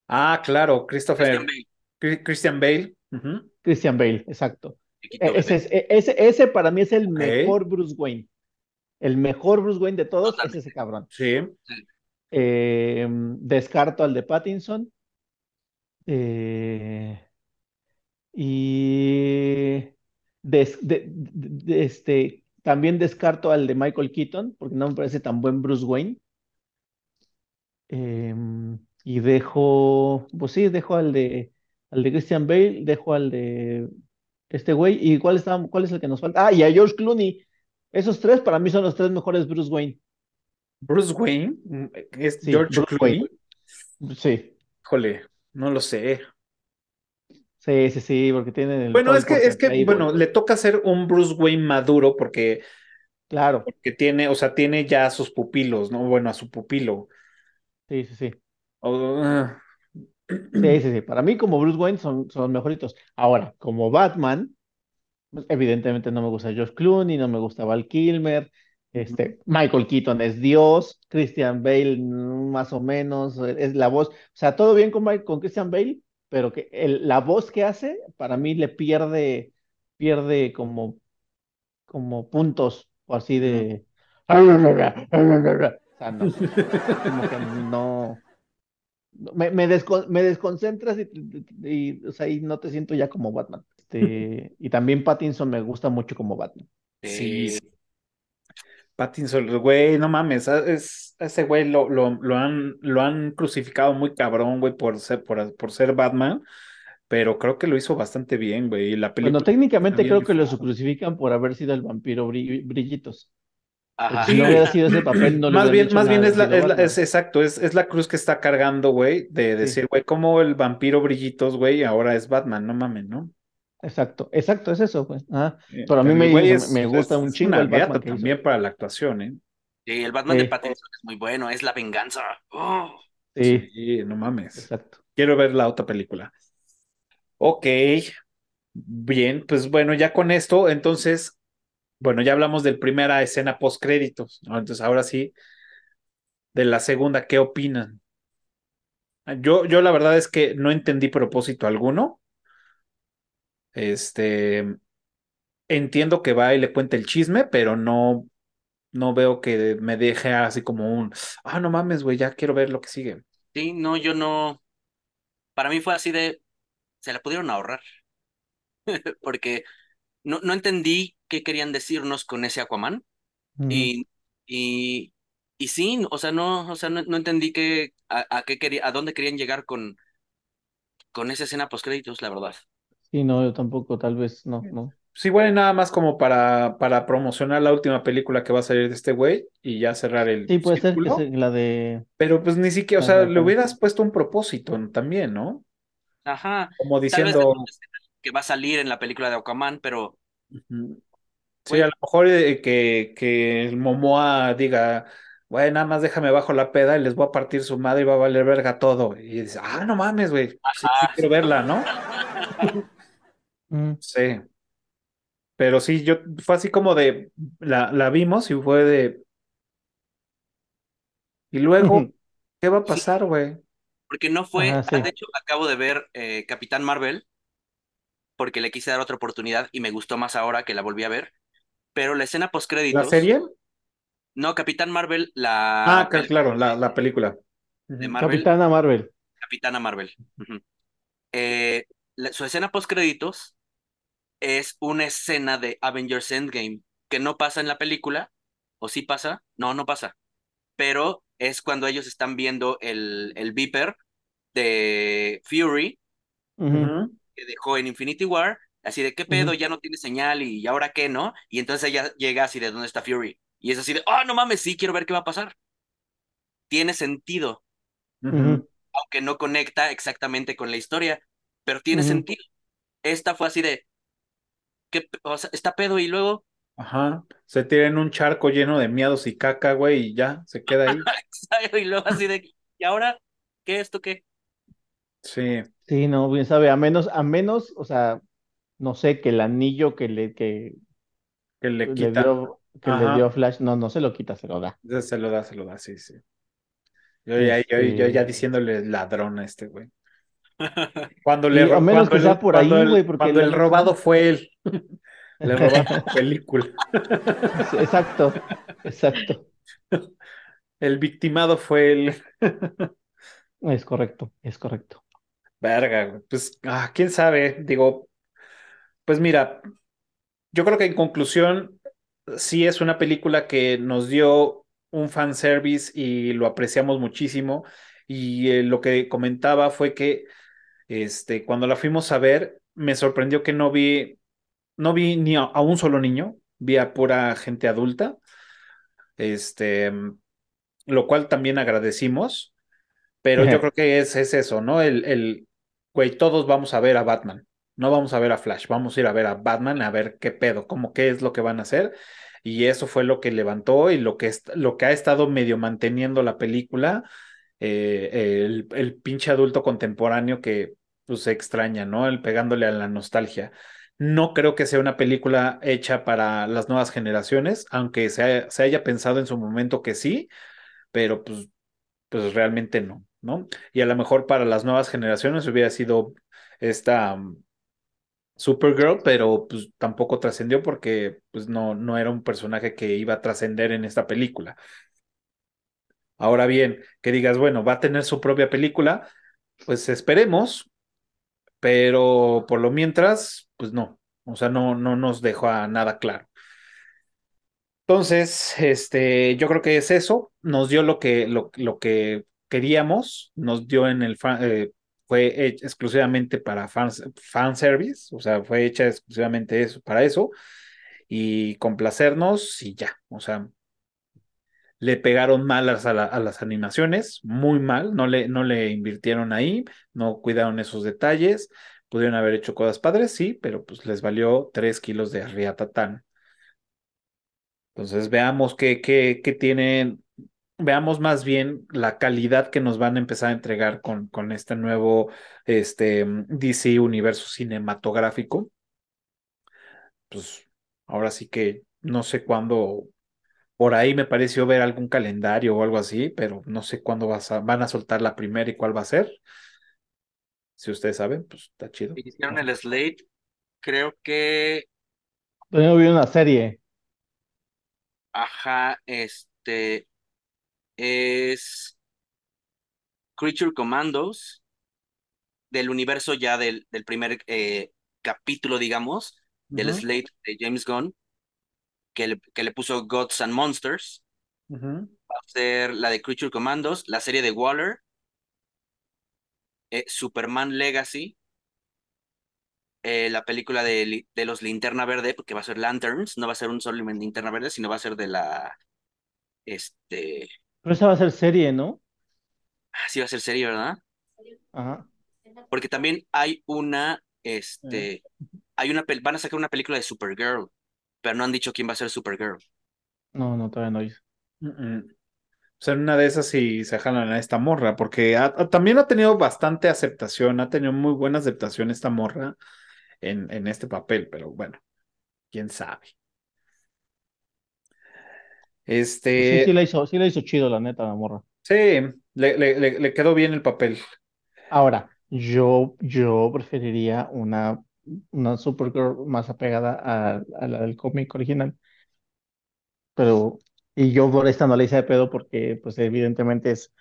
Ah, claro, Christopher... Christian Bale. Christian Bale, exacto. E, ese, ese, ese, para mí es el mejor Bruce Wayne. El mejor Bruce Wayne de todos es ese cabrón. Sí. Eh, descarto al de Pattinson. Eh, y este, también descarto al de Michael Keaton, porque no me parece tan buen Bruce Wayne. Em, y dejo, pues sí, dejo al de, al de Christian Bale, dejo al de este güey. ¿Y cuál, está, cuál es el que nos falta? Ah, y a George Clooney. Esos tres para mí son los tres mejores Bruce Wayne. Bruce Wayne mm, George Clooney. Sí. Híjole, no lo sé. Sí, sí, sí, porque tiene el. Bueno, es que, es que, bueno, le toca ser un Bruce Wayne maduro porque. Claro. Porque tiene, o sea, tiene ya a sus pupilos, ¿no? Bueno, a su pupilo. Sí, sí, sí. Ah. Sí, sí, sí. Para mí, como Bruce Wayne, son, son los mejoritos. Ahora, como Batman, pues, evidentemente no me gusta George Clooney, no me gusta Val Kilmer, este, Michael Keaton es Dios, Christian Bale mm, más o menos, es la voz, o sea, todo bien con, con Christian Bale, pero que la voz que hace, para mí le pierde, pierde como, como puntos, o así de... O sea, no, como que no... Me, me, desconcentras y, o sea, y no te siento ya como Batman. Este, y también Pattinson me gusta mucho como Batman. Sí, sí. Pattinson, güey, no mames, es, ese güey lo, lo, lo, han, lo han crucificado muy cabrón, güey, por ser, por, por ser Batman, pero creo que lo hizo bastante bien, güey. La película bueno, técnicamente creo que lo crucifican por haber sido el vampiro brillitos. Ajá. Si no hubiera sido ese papel, no Más bien, más bien es, la, es, exacto, es, es la cruz que está cargando, güey, de decir, güey, como el vampiro brillitos, güey, ahora es Batman, no mames, ¿no? Exacto, exacto, es eso, pues. Ah, pero a mí me, me, gusta un chingo el Batman. También para la actuación, ¿eh? Sí, el Batman de Pattinson es muy bueno, es la venganza. Oh. Sí. no mames. Exacto. Quiero ver la otra película. Ok, bien, pues bueno, ya con esto, entonces, bueno, ya hablamos de la primera escena post créditos, ¿no? Entonces, ahora sí, de la segunda, ¿qué opinan? Yo, yo la verdad es que no entendí propósito alguno. Este, entiendo que va y le cuente el chisme, pero no, no veo que me deje así como un, ah, no mames, güey, ya quiero ver lo que sigue. Sí, no, yo no. Para mí fue así de, se la pudieron ahorrar, porque no, no entendí qué querían decirnos con ese Aquaman. Y, y, y sí, o sea, no, o sea, no, no entendí que, a, qué quería, a dónde querían llegar con, con esa escena post créditos, la verdad. Sí, no, yo tampoco, tal vez, no, no. Sí, bueno, nada más como para, para promocionar la última película que va a salir de este güey y ya cerrar el. Sí, puede ser que la de. Pero pues ni siquiera, o sea, le hubieras puesto un propósito también, ¿no? Ajá. Como diciendo. que va a salir en la película de Aquaman, pero. Sí, a lo mejor eh, que, que el Momoa diga, güey, nada más déjame bajo la peda y les voy a partir su madre y va a valer verga todo. Y dice, ah, no mames, güey, sí, quiero verla, ¿no? Mm. Sí. Pero sí, yo fue así como de la, la vimos y fue de. Y luego, ¿qué va a pasar, güey? Porque no fue, ah, de hecho, acabo de ver eh, Capitán Marvel, porque le quise dar otra oportunidad y me gustó más ahora que la volví a ver. Pero la escena post créditos. ¿La serie? No, Capitán Marvel, la. Ah, claro, la, la película. De Capitana Marvel. Capitana Marvel. eh, su escena post créditos es una escena de Avengers Endgame que no pasa en la película, o sí pasa, no, no pasa, pero es cuando ellos están viendo el, el Viper de Fury que dejó en Infinity War así de qué pedo, ya no tiene señal y ahora qué, ¿no? Y entonces ella llega así de dónde está Fury. Y es así de, oh, no mames, sí, quiero ver qué va a pasar. Tiene sentido, aunque no conecta exactamente con la historia, pero tiene sentido. Esta fue así de, ¿qué, o sea, está pedo y luego... Ajá, se tira en un charco lleno de miados y caca, güey, y ya, se queda ahí. y luego así de, ¿y ahora qué esto qué? Sí. Sí, no, bien sabe, a menos, a menos, o sea, no sé, que el anillo que le, que, que le quita. dio, que le dio Flash, no, no se lo quita, se lo da. Se lo da, se lo da, sí, sí. Yo ya, yo, yo ya diciéndole ladrón a este güey. Cuando le a menos que sea por ahí, güey, porque cuando el robado fue él. le robaron la película. exacto, exacto. El victimado fue él. es correcto, es correcto. Verga, pues, ah, quién sabe, digo, pues mira, yo creo que en conclusión, sí es una película que nos dio un fanservice y lo apreciamos muchísimo. Y eh, lo que comentaba fue que este, cuando la fuimos a ver, me sorprendió que no vi, no vi ni a, un solo niño, vi a pura gente adulta. Este, lo cual también agradecimos, pero yo creo que es, es eso, ¿no? El, el, güey, todos vamos a ver a Batman, no vamos a ver a Flash, vamos a ir a ver a Batman a ver qué pedo, cómo qué es lo que van a hacer. Y eso fue lo que levantó y lo que, lo que ha estado medio manteniendo la película, eh, el, pinche adulto contemporáneo que pues, se extraña, ¿no? El pegándole a la nostalgia. No creo que sea una película hecha para las nuevas generaciones, aunque se, haya pensado en su momento que sí, pero pues, pues realmente no, ¿no? Y a lo mejor para las nuevas generaciones hubiera sido esta Supergirl, pero pues tampoco trascendió porque pues no, no era un personaje que iba a trascender en esta película. Ahora bien, que digas, bueno, va a tener su propia película, pues esperemos, pero por lo mientras, pues no, o sea, no, no nos dejó a nada claro. Entonces, este, yo creo que es eso, nos dio lo que, lo, lo que queríamos, nos dio en el, eh, fue exclusivamente para fans, fan service, o sea, fue hecha exclusivamente eso, para eso, y complacernos y ya, o sea, le pegaron mal a, las animaciones, muy mal, no le, no le invirtieron ahí, no cuidaron esos detalles, pudieron haber hecho cosas padres, sí, pero pues les valió tres kilos de riatatán. Entonces veamos qué, qué, qué tienen veamos más bien la calidad que nos van a empezar a entregar con, con este nuevo este, DC universo cinematográfico. Pues ahora sí que no sé cuándo, por ahí me pareció ver algún calendario o algo así, pero no sé cuándo van a soltar la primera y cuál va a ser. Si ustedes saben, pues está chido. Hicieron el slate, creo que... Yo vi una serie. Ajá, este, es Creature Commandos, del universo ya del, del primer eh, capítulo, digamos, del slate de James Gunn, que le, que le puso Gods and Monsters. Va a ser la de Creature Commandos, la serie de Waller, eh, Superman Legacy, eh, la película de, de, los Linterna Verde, porque va a ser Lanterns, no va a ser un solo Linterna Verde, sino va a ser de la, este, pero esa va a ser serie, ¿no? Ah, sí va a ser serie, ¿verdad? Ajá. Porque también hay una, este, eh. hay una, van a sacar una película de Supergirl, pero no han dicho quién va a ser Supergirl. No, no, todavía no hay. O sea, una de esas sí se jalan a esta morra, porque también ha tenido bastante aceptación, ha tenido muy buena aceptación esta morra en, en este papel, pero bueno, quién sabe. Este. Sí, sí la hizo, sí la hizo chido, la neta, la morra. Sí, le, le, le quedó bien el papel. Ahora, yo, yo preferiría una, una Supergirl más apegada a, a la del cómic original. Pero, y yo por esta no la hice de pedo porque, pues, evidentemente es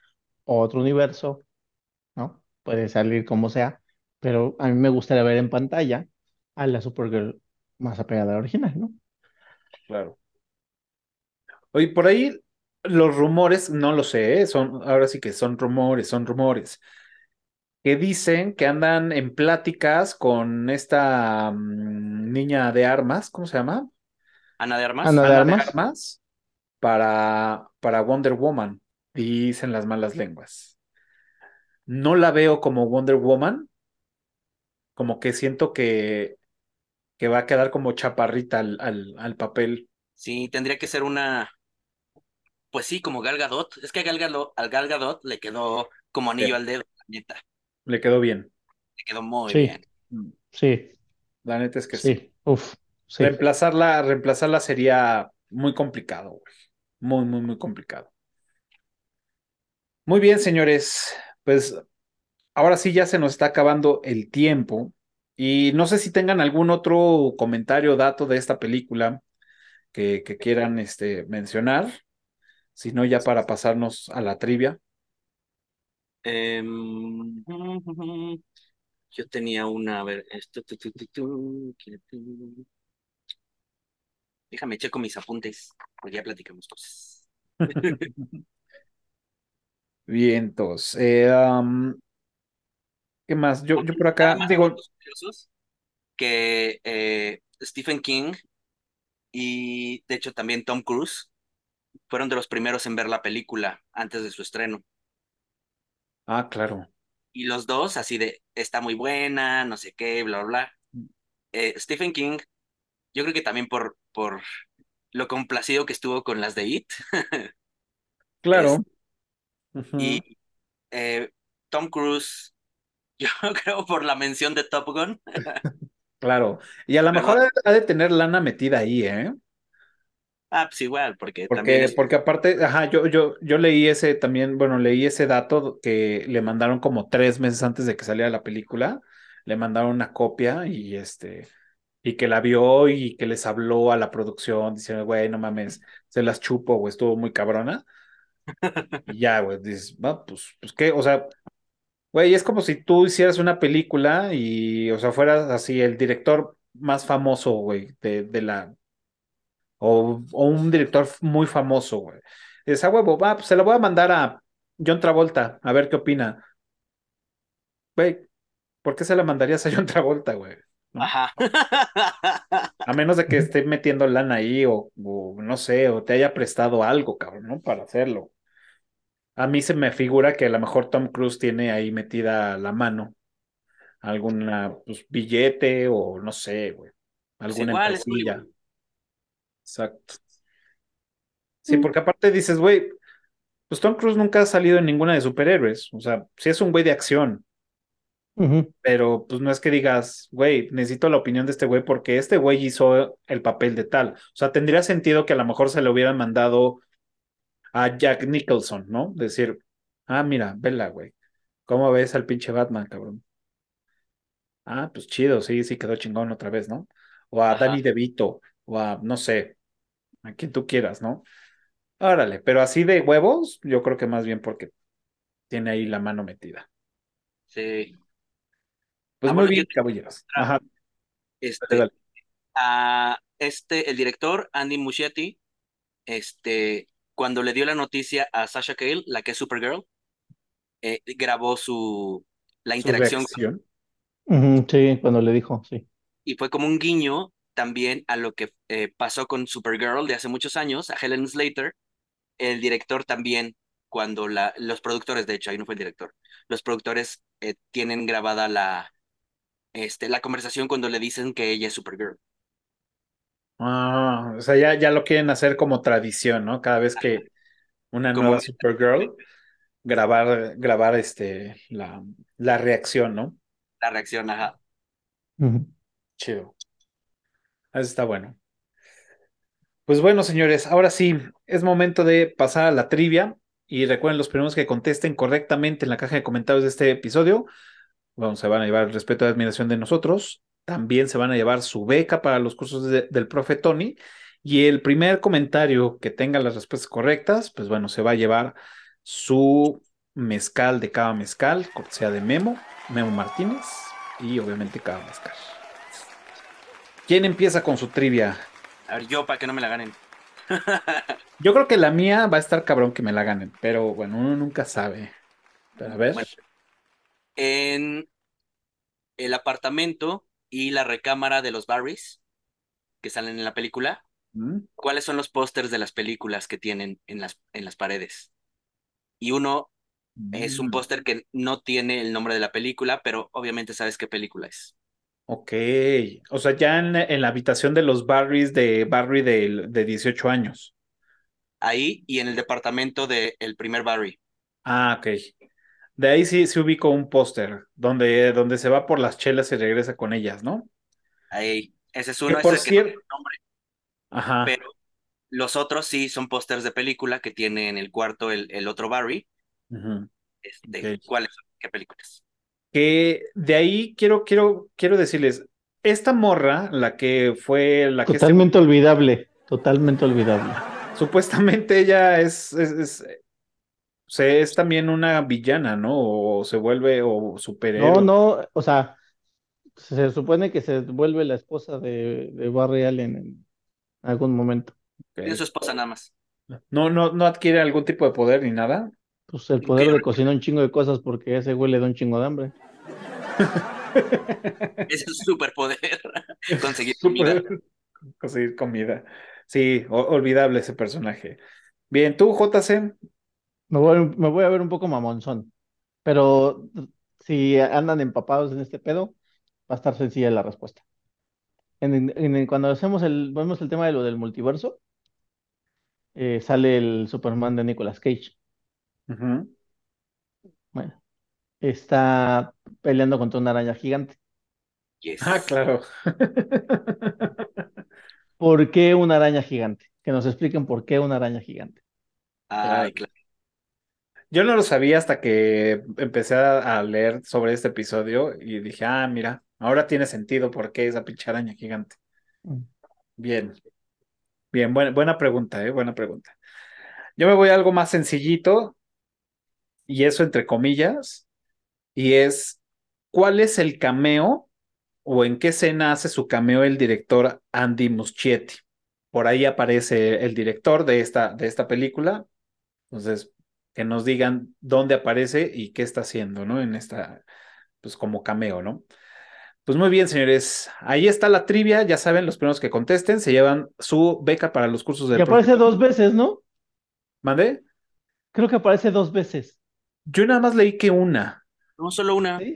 otro universo, ¿no? Puede salir como sea, pero a mí me gustaría ver en pantalla a la Supergirl más apegada a la original, ¿no? Claro. Oye, por ahí los rumores, no lo sé, ¿eh? son, ahora sí que son rumores, son rumores. Que dicen que andan en pláticas con esta mm, niña de armas, ¿cómo se llama? Ana de Armas. Ana de Ana Armas. Armas para, para Wonder Woman, dicen las malas lenguas. No la veo como Wonder Woman, como que siento que, que va a quedar como chaparrita al, al, al papel. Sí, tendría que ser una. Pues sí, como Gal Gadot. Es que a Gal Gadot, al Gal Gadot le quedó como anillo Sí. al dedo, la neta. Le quedó bien. Le quedó muy Sí. bien. Sí, La neta es que sí. sí, uf, sí. Reemplazarla, reemplazarla sería muy complicado, güey. Muy, muy, muy complicado. Muy bien, señores. Pues ahora sí ya se nos está acabando el tiempo. Y no sé si tengan algún otro comentario o dato de esta película que, que quieran este, mencionar. Si no, ya para pasarnos a la trivia. Em, yo tenía una, a ver, esto, tu, tu, tu, tu, déjame checo mis apuntes, porque ya platicamos cosas. Bien, entonces. eh, um, ¿qué más? Yo, yo por acá digo, que eh, Stephen King y de hecho también Tom Cruise fueron de los primeros en ver la película antes de su estreno. Ah, claro. Y los dos, así de, está muy buena, no sé qué, bla, bla, bla. Eh, Stephen King, yo creo que también por, por lo complacido que estuvo con las de It. Claro. Ujú. Y eh, Tom Cruise, yo creo por la mención de Top Gun. Claro. Y a lo mejor ha de tener lana metida ahí, ¿eh? Ah, pues igual, porque, también Porque, es... porque aparte, ajá, yo, yo, yo leí ese también, bueno, leí ese dato que le mandaron como tres meses antes de que saliera la película, le mandaron una copia y este, y que la vio y que les habló a la producción diciendo, güey, no mames, se las chupo, güey, estuvo muy cabrona. Y ya, güey, dices, va, pues, pues qué, o sea, güey, es como si tú hicieras una película y, o sea, fueras así el director más famoso, güey, de, de la, o, o un director muy famoso, güey. Ah, huevo, va, pues se lo voy a mandar a John Travolta, a ver qué opina. Güey, ¿por qué se la mandarías a John Travolta, güey? ¿No? Ajá. A menos de que esté metiendo lana ahí o, o no sé, o te haya prestado algo, cabrón, ¿no? Para hacerlo. A mí se me figura que a lo mejor Tom Cruise tiene ahí metida la mano alguna pues, billete o no sé, güey, Pues alguna igual, es empresilla. Hollywood. Exacto. Sí, porque aparte dices, güey, pues Tom Cruise nunca ha salido en ninguna de superhéroes. O sea, sí es un güey de acción, pero pues no es que digas, güey, necesito la opinión de este güey porque este güey hizo el papel de tal. O sea, tendría sentido que a lo mejor se le hubieran mandado a Jack Nicholson, ¿no? Decir, ah, mira, vela, güey. ¿Cómo ves al pinche Batman, cabrón? Ah, pues chido, sí, sí quedó chingón otra vez, ¿no? O a Ajá. Danny DeVito, o a, no sé, a quien tú quieras, ¿no? Órale, pero así de huevos, yo creo que más bien porque tiene ahí la mano metida. Sí. Pues Ah, muy bueno, bien, caballeros. Ajá, dale, Este, dale. a este, el director, Andy Muschietti, este, cuando le dio la noticia a Sasha Cale, la que es Supergirl, eh, grabó su, la Su interacción. Ujú, Sí, cuando le dijo, sí. y fue como un guiño también a lo que eh, pasó con Supergirl de hace muchos años, a Helen Slater, el director también, cuando la, los productores, de hecho, ahí no fue el director, los productores eh, tienen grabada la, este, la conversación cuando le dicen que ella es Supergirl. Ah, o sea, ya, ya lo quieren hacer como tradición, ¿no? Cada vez que una nueva Supergirl, grabar, grabar este, la, la reacción, ¿no? La reacción, ajá. Chido. Eso está bueno. Pues bueno, señores, ahora sí, es momento de pasar a la trivia. Y recuerden, los primeros que contesten correctamente en la caja de comentarios de este episodio, se van a llevar el respeto y admiración de nosotros. También se van a llevar su beca para los cursos de- del profe Tony. Y el primer comentario que tenga las respuestas correctas, pues bueno, se va a llevar su mezcal de cada mezcal, cortesía de Memo, Memo Martínez, y obviamente cada mezcal. ¿Quién empieza con su trivia? A ver, yo para que no me la ganen. Yo creo que la mía va a estar cabrón que me la ganen, pero bueno, uno nunca sabe. Pero a ver. Bueno. En el apartamento y la recámara de los Barrys que salen en la película, ¿Mm? ¿cuáles son los pósters de las películas que tienen en las, en las paredes? Y uno es un Mm, póster que no tiene el nombre de la película, pero obviamente sabes qué película es. Ok, o sea, ya en, en la habitación de los Barrys de Barry de, de 18 años. Ahí y en el departamento del el primer Barry. Ah, ok. De ahí sí, sí ubico un póster donde, donde se va por las chelas y regresa con ellas, ¿no? Ahí. Ese es Que uno, ese por es el que no tiene nombre, ajá. pero los otros sí son pósters de película que tiene en el cuarto el, el otro Barry. ujú, Este. ¿cuáles son? ¿Qué películas? Que de ahí quiero, quiero, quiero decirles, esta morra, la que fue la que este- Totalmente olvidable, totalmente olvidable. supuestamente ella es, es, es, se- es también una villana, ¿no? O se vuelve o superhéroe. No, no, o sea, se supone que se vuelve la esposa de, de Barry Allen en algún momento. Ok. Tiene su esposa nada más. No, no, no adquiere algún tipo de poder ni nada. Pues el poder de cocinar un chingo de cosas porque ese güey le da un chingo de hambre. Ese es su superpoder. Conseguir comida. Conseguir comida. Sí, olvidable ese personaje. Bien, tú, JC. Me voy, me voy a ver un poco mamonzón, pero si andan empapados en este pedo, va a estar sencilla la respuesta. En, en- en- cuando hacemos el, vemos el tema de lo del multiverso, eh, sale el Superman de Nicolas Cage. Ujú. Bueno, está peleando contra una araña gigante. Yes. Ah, claro. ¿Por qué una araña gigante? Que nos expliquen por qué una araña gigante. Ay, claro. Yo no lo sabía hasta que empecé a, a leer sobre este episodio y dije, ah, mira, ahora tiene sentido por qué esa pinche araña gigante. Mm. Bien, bien, buena, buena pregunta, ¿eh? Buena pregunta. Yo me voy a algo más sencillito, y eso entre comillas, y es, ¿cuál es el cameo o en qué escena hace su cameo el director Andy Muschietti? Por ahí aparece el director de esta, de esta película, entonces que nos digan dónde aparece y qué está haciendo, ¿no? En esta, pues como cameo, ¿no? Pues muy bien, señores. Ahí está la trivia. Ya saben, los primeros que contesten se llevan su beca para los cursos del Y aparece dos veces, ¿no? ¿Mandé? Creo que aparece dos veces. Yo nada más leí que una. No solo una.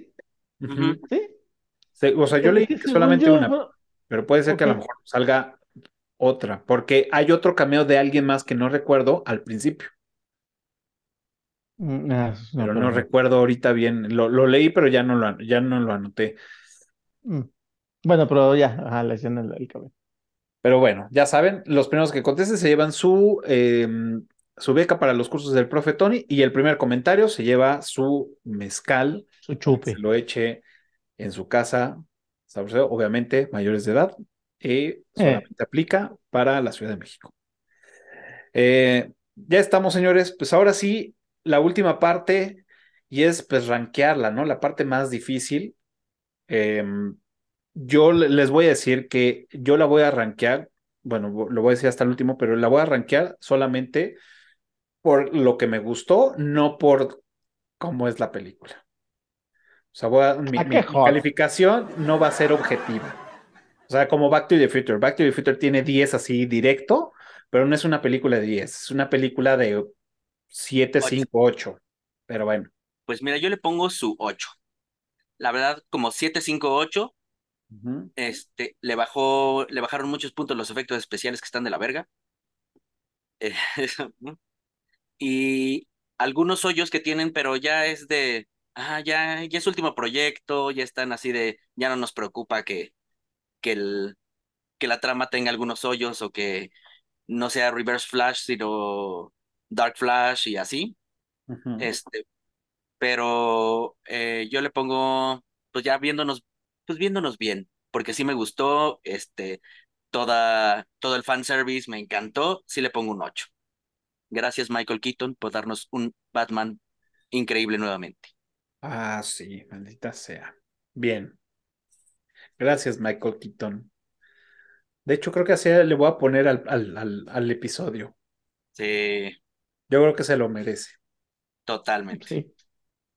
¿Sí? O sea, yo leí que solamente yo, una, pero puede ser que a lo mejor salga otra, porque hay otro cameo de alguien más que no recuerdo al principio, Mm, ah, no, pero no no. recuerdo ahorita bien. Lo, lo leí, pero ya no lo, ya no lo anoté. Mm. Bueno, pero ya, ajá, la escena del del cabello. Pero bueno, ya saben, los primeros que contesten se llevan su, eh, su beca para los cursos del profe Tony y el primer comentario se lleva su mezcal, Su chupe. se lo eche en su casa, obviamente mayores de edad, y solamente aplica para la Ciudad de México. Eh, ya estamos, señores, pues ahora sí, la última parte, y es pues rankearla, ¿no? La parte más difícil. Em, yo le- les voy a decir que yo la voy a rankear, bueno, lo voy a decir hasta el último, pero la voy a rankear solamente por lo que me gustó, no por cómo es la película. O sea, voy a- mi, Ah, mi- mi calificación no va a ser objetiva. O sea, como Back to the Future. Back to the Future tiene 10 así directo, pero no es una película de 10, es una película de 7, Ocho. 5, 8. Pero bueno. Pues mira, yo le pongo su 8. La verdad, como 758, Ujú. este, le bajó, le bajaron muchos puntos los efectos especiales que están de la verga. Eh, y algunos hoyos que tienen, pero ya es de, ah, ya, ya es último proyecto, ya están así de, ya no nos preocupa que, que el, que la trama tenga algunos hoyos o que no sea Reverse Flash, sino Dark Flash y así. Este, pero eh, yo le pongo, pues ya viéndonos, pues viéndonos bien, porque sí me gustó, este, toda, todo el fanservice me encantó, sí le pongo un 8. Gracias Michael Keaton por darnos un Batman increíble nuevamente. Ah, sí, maldita sea. Bien. Gracias, Michael Keaton. De hecho, creo que así le voy a poner al, al, al, al episodio. Sí, Yo creo que se lo merece. totalmente. Sí,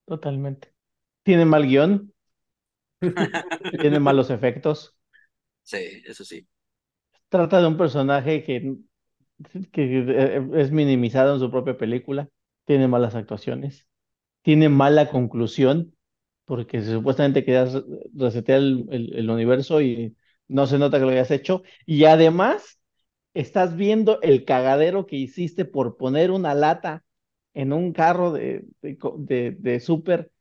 totalmente. Tiene mal guion. Tiene malos efectos. Sí, eso sí. Trata de un personaje que, que eh, es minimizado en su propia película. Tiene malas actuaciones. Tiene mala conclusión, porque supuestamente querías resetear el, el universo y no se nota que lo hayas hecho. Y además, estás viendo el cagadero que hiciste por poner una lata en un carro de, de, de, súper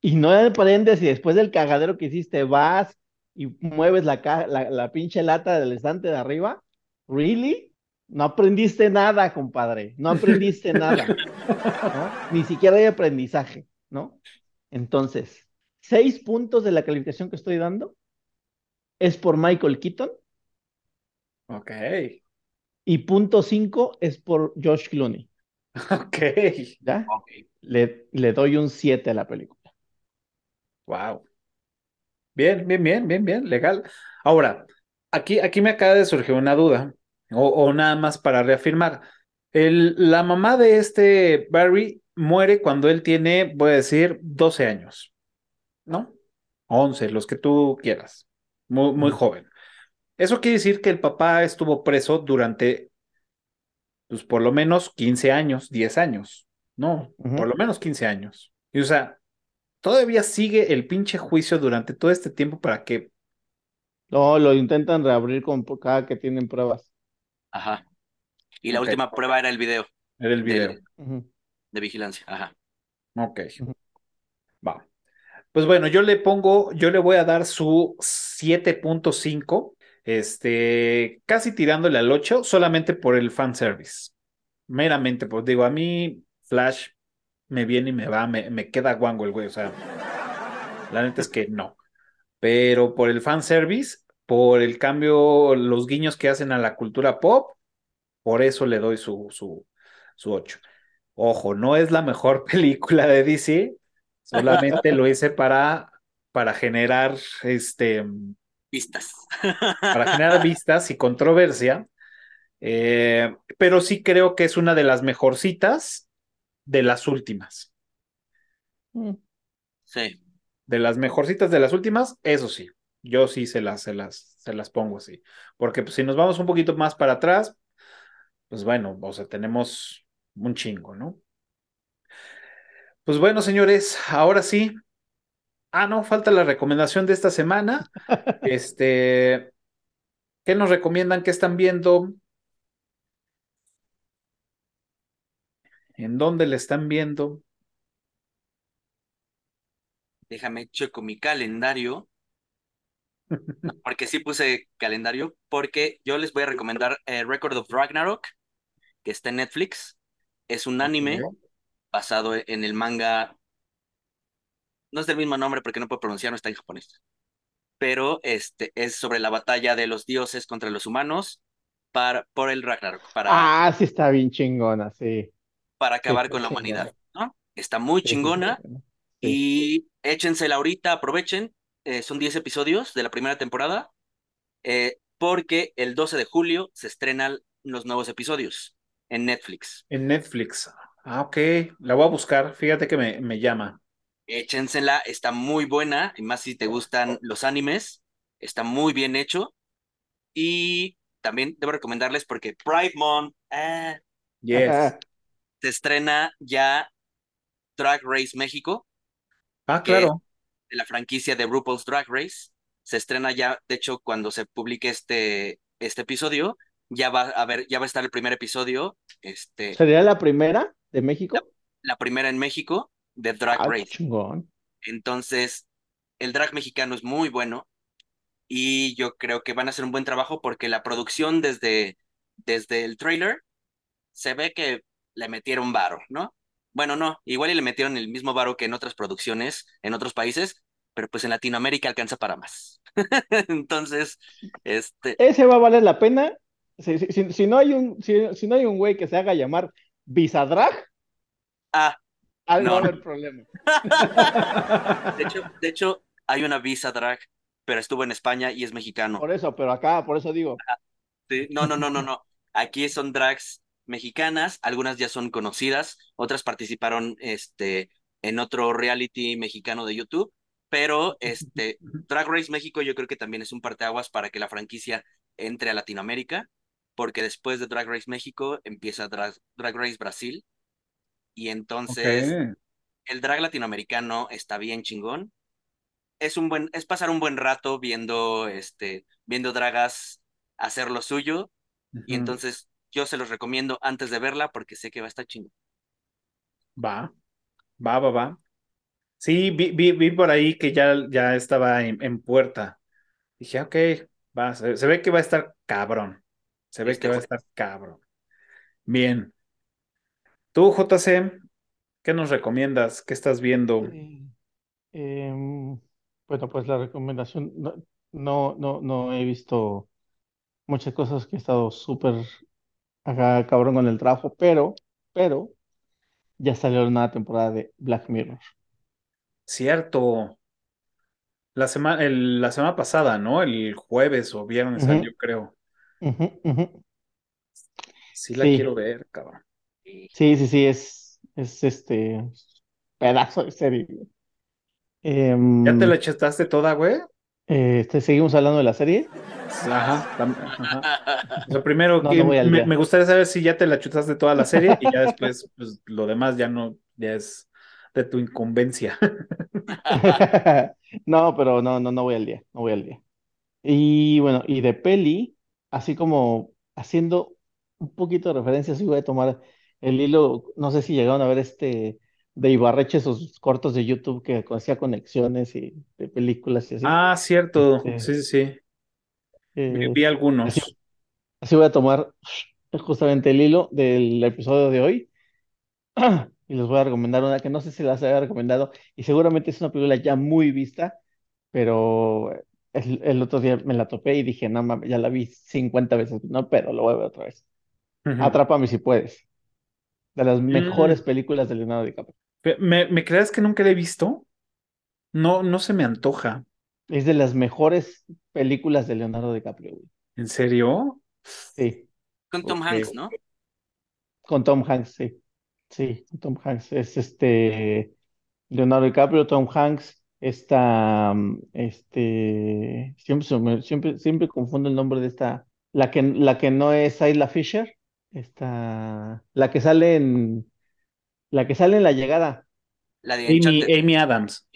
y no aprendes y después del cagadero que hiciste vas y mueves la, la, la pinche lata del estante de arriba. ¿Really? No aprendiste nada, compadre. No aprendiste nada. Ni siquiera hay aprendizaje, ¿no? Entonces, seis puntos de la calificación que estoy dando es por Michael Keaton. Ok. Y punto cinco es por Josh Clooney. Ok. ¿Ya? Le, le doy un 7 a la película. Wow. Bien, bien, bien, bien, bien, legal. Ahora, aquí, aquí me acaba de surgir una duda, o, o nada más para reafirmar. El, la mamá de este Barry muere cuando él tiene, voy a decir, 12 años, ¿no? 11, los que tú quieras, muy, muy joven. Eso quiere decir que el papá estuvo preso durante pues por lo menos 15 años, 10 años, no, por lo menos 15 años. Y o sea, todavía sigue el pinche juicio durante todo este tiempo para que... No, lo intentan reabrir con cada que tienen pruebas. Ajá. Y la última prueba era el video. Era el video. De, de vigilancia, ajá. Ok. Va. Pues bueno, yo le pongo, yo le voy a dar su 7.5 este, casi tirándole al 8 solamente por el fanservice. Meramente, pues digo, a mí Flash me viene y me va, me, me queda guango el güey, o sea, la neta es que no. Pero por el fanservice, por el cambio, los guiños que hacen a la cultura pop, por eso le doy su, su, su 8. Ojo, no es la mejor película de DC, solamente lo hice para, para generar este vistas. Para generar vistas y controversia. Eh, pero sí creo que es una de las mejorcitas de las últimas. Mm. Sí. De las mejorcitas de las últimas, eso sí. Yo sí se las, se las, se las pongo así. Porque pues, si nos vamos un poquito más para atrás, pues bueno, o sea, tenemos un chingo, ¿no? Pues bueno, señores, ahora sí, Ah, no, falta la recomendación de esta semana. Este, ¿qué nos recomiendan? ¿Qué están viendo? ¿En dónde le están viendo? Déjame checo mi calendario. Porque sí puse calendario, porque yo les voy a recomendar eh, Record of Ragnarok, que está en Netflix. Es un anime basado en el manga no es del mismo nombre porque no puedo pronunciar, no está en japonés. Pero este es sobre la batalla de los dioses contra los humanos para, por el Ragnarok. Para, ah, sí está bien chingona, sí. Para acabar con la humanidad, ¿no? Está muy chingona. y échensela ahorita, aprovechen. Eh, son 10 episodios de la primera temporada. Eh, porque el 12 de julio se estrenan los nuevos episodios en Netflix. En Netflix. Ah, ok. La voy a buscar. Fíjate que me, me llama échensela, está muy buena, y más si te gustan los animes, está muy bien hecho. Y también debo recomendarles porque Pride Month eh, se estrena ya Drag Race México. Ah, claro. De la franquicia de RuPaul's Drag Race. Se estrena ya, de hecho, cuando se publique este, este episodio, ya va a ver, ya va a estar el primer episodio. Este, ¿Sería la primera de México? la primera en México de Drag ah, Race. Entonces, el drag mexicano es muy bueno y yo creo que van a hacer un buen trabajo porque la producción desde, desde el trailer se ve que le metieron varo, ¿no? Bueno, no, igual y le metieron el mismo varo que en otras producciones, en otros países, pero pues en Latinoamérica alcanza para más. Entonces, este... Ese va a valer la pena. Si, si, no hay un, si, si, no hay un güey que se haga llamar Visadrag, ah, no. va problema. De hecho, de hecho, hay una visa drag, pero estuvo en España y es mexicano. Por eso, pero acá, por eso digo. No, no, no, no, no. Aquí son drags mexicanas, algunas ya son conocidas, otras participaron este, en otro reality mexicano de YouTube, pero este Drag Race México yo creo que también es un parteaguas para que la franquicia entre a Latinoamérica, porque después de Drag Race México empieza Drag, Race Brasil y entonces el drag latinoamericano está bien chingón. Es un buen es pasar un buen rato viendo este viendo dragas hacer lo suyo y entonces yo se los recomiendo antes de verla porque sé que va a estar chingón. Va. Va, va, va. Sí, vi, vi, por ahí que ya, ya estaba en, puerta. Dije, ok, va, se, ve que va a estar cabrón. Se ve que va a estar cabrón. Bien. Tú, JC, ¿qué nos recomiendas? ¿Qué estás viendo? Em, bueno, pues la recomendación, no, no, no, no he visto muchas cosas que he estado súper acá cabrón con el trabajo, pero, pero ya salió una temporada de Black Mirror. Cierto. La semana, la semana pasada, ¿no? El jueves o viernes, yo creo. Sí la quiero ver, cabrón. Sí, sí, sí, es, es este pedazo de serie. Em, ¿Ya te la chetaste toda, güey? Eh, ¿Seguimos hablando de la serie? Ajá. Lo primero que me, gustaría saber si ya te la chutaste toda la serie y ya después, pues lo demás ya no, ya es de tu incumbencia. no, pero no, no, no voy al día, no voy al día. Y bueno, y de peli, así como haciendo un poquito de referencia, sí voy a tomar el hilo, no sé si llegaron a ver este de Ibarreche, sus cortos de YouTube que hacía conexiones y de películas y así. Ah, cierto, este, sí, sí, sí. Eh, vi algunos. Así, voy a tomar justamente el hilo del episodio de hoy y les voy a recomendar una que no sé si las había recomendado y seguramente es una película ya muy vista, pero el, otro día me la topé y dije, no mames, ya la vi 50 veces, no, pero lo voy a ver otra vez. Atrápame si puedes. De las mejores mm. películas de Leonardo DiCaprio. ¿Me, ¿Me creas que nunca la he visto? No, no se me antoja. Es de las mejores películas de Leonardo DiCaprio, ¿En serio? Sí. Con Tom Hanks, ¿no? Con Tom Hanks, sí. Sí, Tom Hanks. Es este Leonardo DiCaprio, Tom Hanks, está este siempre, siempre, siempre confundo el nombre de esta, la que, la que no es Isla Fisher, esta, la que sale en la que sale en la llegada. La de Amy, Amy Adams.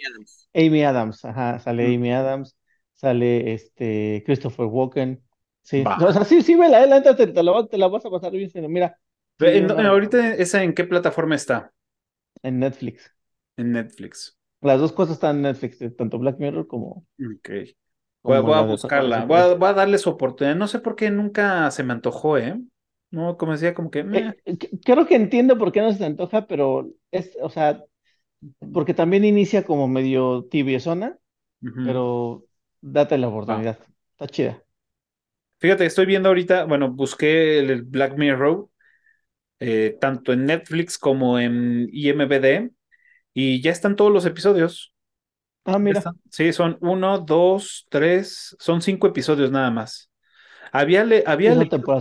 Amy Adams, ajá, sale Amy Adams, sale este Christopher Walken. Sí, o sea, sí, sí, vela, eh, la, te, te, la, te la vas a pasar bien, mira. ahorita, ¿esa en qué plataforma está? En Netflix. En Netflix. Las dos cosas están en Netflix, eh, tanto Black Mirror como. Ok. Voy, a buscarla, voy a, voy a, darle su oportunidad. No sé por qué nunca se me antojó, ¿eh? No, como decía, como que. Eh, creo que entiendo por qué no se te antoja, pero es, o sea, porque también inicia como medio tibiezona, pero date la oportunidad. Está chida. Fíjate, estoy viendo ahorita, bueno, busqué el Black Mirror, eh, tanto en Netflix como en IMBD, y ya están todos los episodios. Ah, mira. Sí, son uno, dos, tres, son cinco episodios nada más. Había, le, había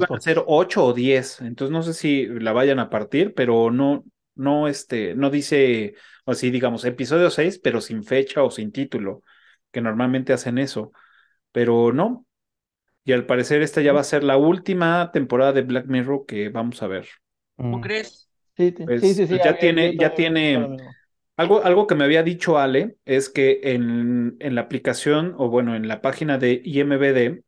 hacer ocho o diez, entonces no sé si la vayan a partir, pero no, no, este, no dice, así digamos, episodio 6, pero sin fecha o sin título, que normalmente hacen eso, pero no. Y al parecer esta ya va a ser la última temporada de Black Mirror que vamos a ver. ¿Cómo mm. crees? Sí, pues, sí, sí, ya, tiene, ya tiene, algo, algo que me había dicho Ale es que en, en la aplicación, o bueno, en la página de IMBD,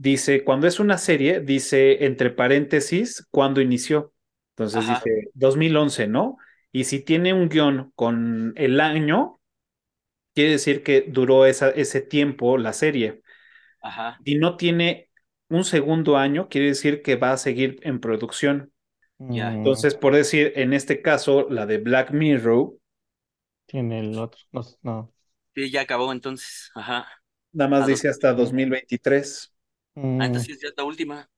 dice, cuando es una serie, dice entre paréntesis, cuando inició. Entonces dice 2011, ¿no? Y si tiene un guion con el año, quiere decir que duró esa, ese tiempo la serie. Ajá. Y no tiene un segundo año, quiere decir que va a seguir en producción. Ya. Entonces, por decir, en este caso, la de Black Mirror. Tiene el otro, no. Sí, ya acabó entonces. Ajá. Nada más dice hasta 2023. Ah, entonces ya es la última.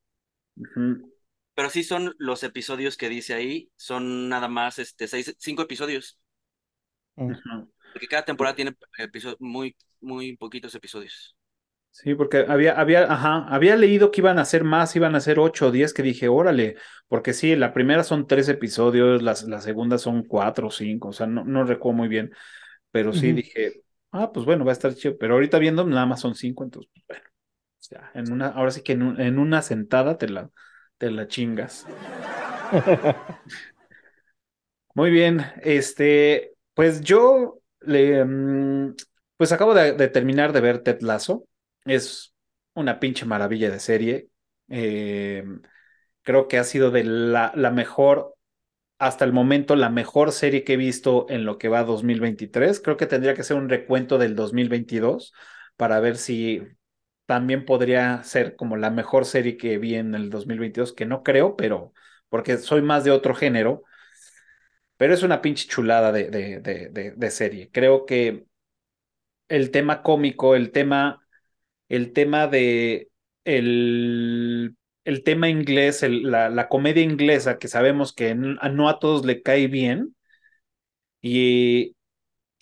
Pero sí son los episodios que dice ahí, son nada más este seis, cinco episodios. Porque cada temporada tiene episodios, muy, muy poquitos episodios. Sí, porque había, había, ajá, había leído que iban a ser más, iban a ser ocho o diez, que dije, órale, porque sí, la primera son tres episodios, las, la segunda son cuatro o cinco, o sea, no, no recuerdo muy bien, pero sí dije, ah, pues bueno, va a estar chido, pero ahorita viendo nada más son cinco, entonces, pues bueno, en una, ahora sí que en, en una sentada te la, te la chingas. Muy bien, este, pues yo le, mm, pues acabo de, de terminar de ver Ted Lasso. Es una pinche maravilla de serie. Eh, creo que ha sido de la, la, mejor, hasta el momento, la mejor serie que he visto en lo que va 2023. Creo que tendría que ser un recuento del 2022 para ver si también podría ser como la mejor serie que vi en el 2022, que no creo, pero porque soy más de otro género. Pero es una pinche chulada de, de, de, serie. Creo que el tema cómico, el tema el tema de el, el tema inglés, la, la, comedia inglesa, que sabemos que no a todos le cae bien, y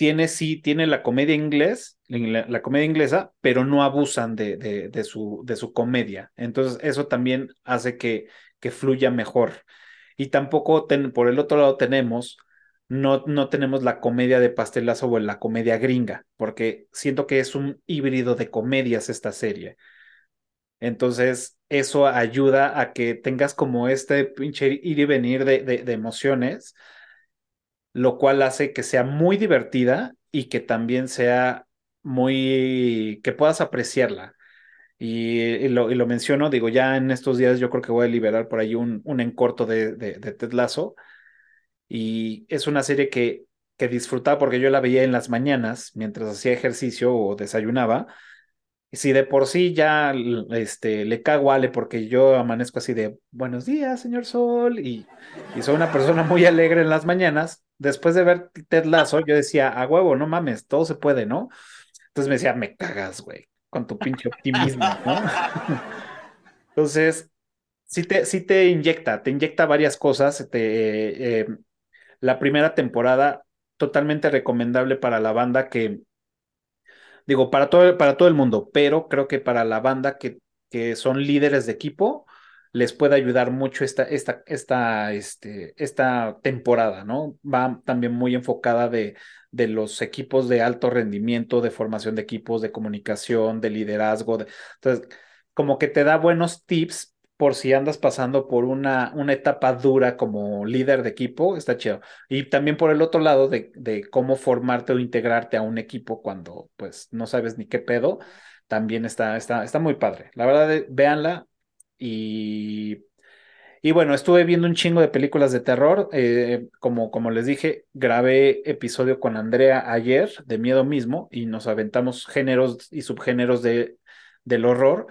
tiene, sí, tiene la comedia inglés, la, comedia inglesa, pero no abusan de, su, comedia. Entonces, eso también hace que, fluya mejor. Y tampoco por el otro lado tenemos no, tenemos la comedia de pastelazo o la comedia gringa, porque siento que es un híbrido de comedias esta serie. Entonces, eso ayuda a que tengas como este pinche ir y venir de emociones, lo cual hace que sea muy divertida y que también sea muy, que puedas apreciarla. Y, lo, menciono, digo, ya en estos días yo creo que voy a liberar por ahí un, un encorto de, de, de Ted Lasso y es una serie que, que disfrutaba porque yo la veía en las mañanas mientras hacía ejercicio o desayunaba. Y si de por sí ya este, le cago a Ale porque yo amanezco así de buenos días, señor Sol, y, y soy una persona muy alegre en las mañanas, después de ver Ted Lasso, yo decía, a huevo, no mames, todo se puede, ¿no? Entonces me decía, me cagas, güey, con tu pinche optimismo, ¿no? Entonces, sí te, sí te inyecta, te inyecta varias cosas, te, eh, la primera temporada totalmente recomendable para la banda que, digo, para todo, para todo el mundo, pero creo que para la banda que, que son líderes de equipo, les puede ayudar mucho esta, esta, esta, este, esta temporada, ¿no? Va también muy enfocada de, de los equipos de alto rendimiento, de formación de equipos, de comunicación, de liderazgo. De, entonces, como que te da buenos tips por si andas pasando por una, una etapa dura como líder de equipo, está chido. Y también por el otro lado de, de, cómo formarte o integrarte a un equipo cuando pues no sabes ni qué pedo, también está, está, está muy padre. La verdad, véanla y... Y bueno, estuve viendo un chingo de películas de terror. Eh, como, como les dije, grabé episodio con Andrea ayer de miedo mismo y nos aventamos géneros y subgéneros de, del horror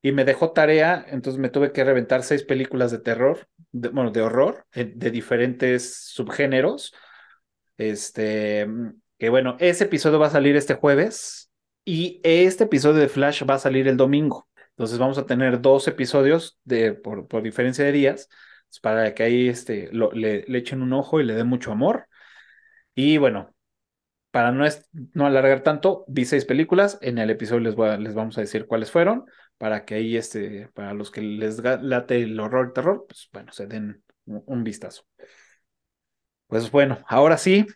y me dejó tarea, entonces me tuve que reventar seis películas de terror, de, bueno, de horror, eh, de diferentes subgéneros. Este, que bueno, ese episodio va a salir este jueves y este episodio de Flash va a salir el domingo. Entonces vamos a tener dos episodios de, por, por diferencia de días pues, para que ahí este, le, le, echen un ojo y le den mucho amor. Y bueno, para no, es, no alargar tanto, vi seis películas. En el episodio les, les vamos a decir cuáles fueron para que ahí, este, para los que les late el horror y terror, pues bueno, se den un vistazo. Pues bueno, ahora sí,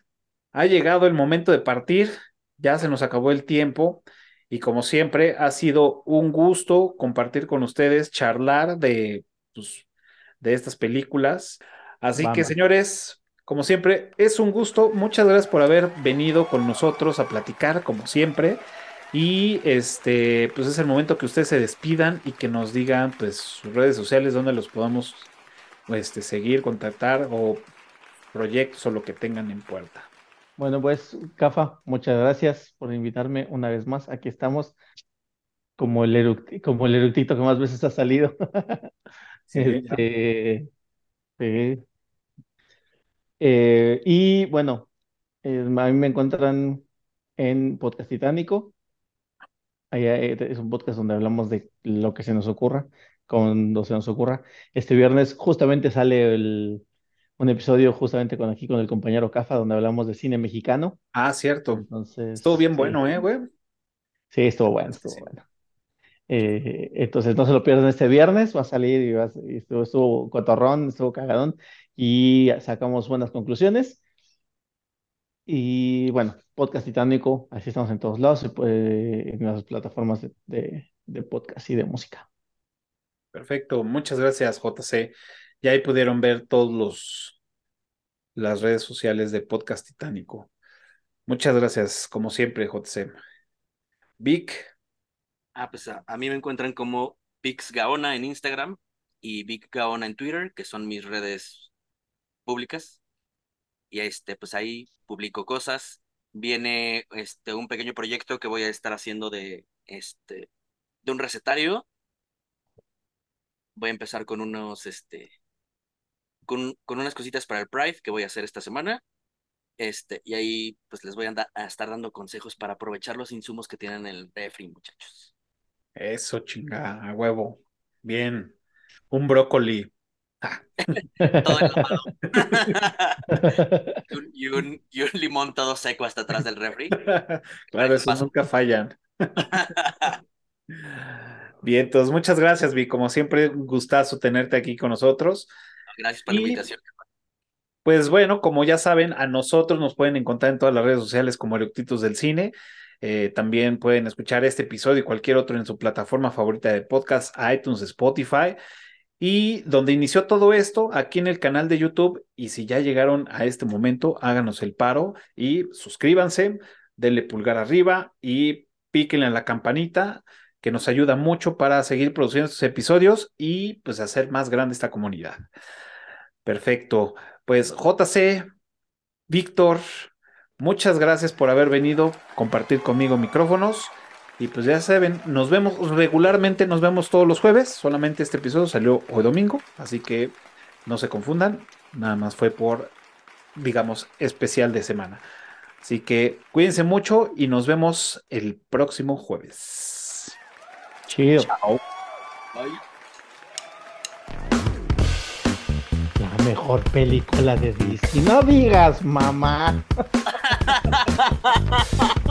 ha llegado el momento de partir, ya se nos acabó el tiempo y como siempre ha sido un gusto compartir con ustedes, charlar de, pues, de estas películas. Así Vamos. que señores, como siempre, es un gusto. Muchas gracias por haber venido con nosotros a platicar, como siempre. Y este, pues es el momento que ustedes se despidan y que nos digan pues sus redes sociales donde los podamos este, seguir, contactar o proyectos o lo que tengan en puerta. Bueno, pues, Cafa, muchas gracias por invitarme una vez más. Aquí estamos como el, eructi como el eructito que más veces ha salido. Sí, este. Eh, y bueno, eh, a mí me encuentran en Podcast Titánico es un podcast donde hablamos de lo que se nos ocurra, cuando se nos ocurra. Este viernes justamente sale el, un episodio justamente con aquí con el compañero Cafa, donde hablamos de cine mexicano. Ah, cierto. Entonces, estuvo bien sí. bueno, ¿eh, güey? Sí, estuvo bueno, estuvo sí. bueno. Eh, entonces no se lo pierdan este viernes, va a salir y, va a- y estuvo, estuvo cotorrón, estuvo cagadón y sacamos buenas conclusiones. Y bueno, podcast titánico, así estamos en todos lados, puede- en las plataformas de, de- de podcast y de música. Perfecto, muchas gracias, JC. Ya ahí pudieron ver todos los las redes sociales de Podcast Titánico. Muchas gracias, como siempre, JC. Vic, Ah, pues a, a mí me encuentran como Vix Gaona en Instagram y Vic Gaona en Twitter, que son mis redes públicas. Y este, pues ahí publico cosas. Viene este un pequeño proyecto que voy a estar haciendo de este de un recetario. Voy a empezar con unos este con, con unas cositas para el Pride que voy a hacer esta semana. Este, y ahí pues les voy a, a estar dando consejos para aprovechar los insumos que tienen en el refri, muchachos. eso chinga, a huevo. Bien, un brócoli. Ah, Todo. Y un, y un- y un limón todo seco hasta atrás del refri. claro, esos nunca fallan. Bien, entonces muchas gracias, Vic. Como siempre, un gustazo tenerte aquí con nosotros. Gracias por la Y- invitación. Pues bueno, como ya saben, a nosotros nos pueden encontrar en todas las redes sociales como Eructitos del Cine. Eh, también pueden escuchar este episodio y cualquier otro en su plataforma favorita de podcast, iTunes, Spotify. Y donde inició todo esto, aquí en el canal de YouTube. Y si ya llegaron a este momento, háganos el paro y suscríbanse, denle pulgar arriba y píquenle a la campanita, que nos ayuda mucho para seguir produciendo estos episodios y pues hacer más grande esta comunidad. Perfecto. Pues JC, Víctor, muchas gracias por haber venido compartir conmigo micrófonos. Y pues ya saben, nos vemos regularmente, nos vemos todos los jueves. Solamente este episodio salió hoy domingo, así que no se confundan. Nada más fue por, digamos, especial de semana. Así que cuídense mucho y nos vemos el próximo jueves. Chido. Chao. Bye. La mejor película de Disney. No digas, mamá.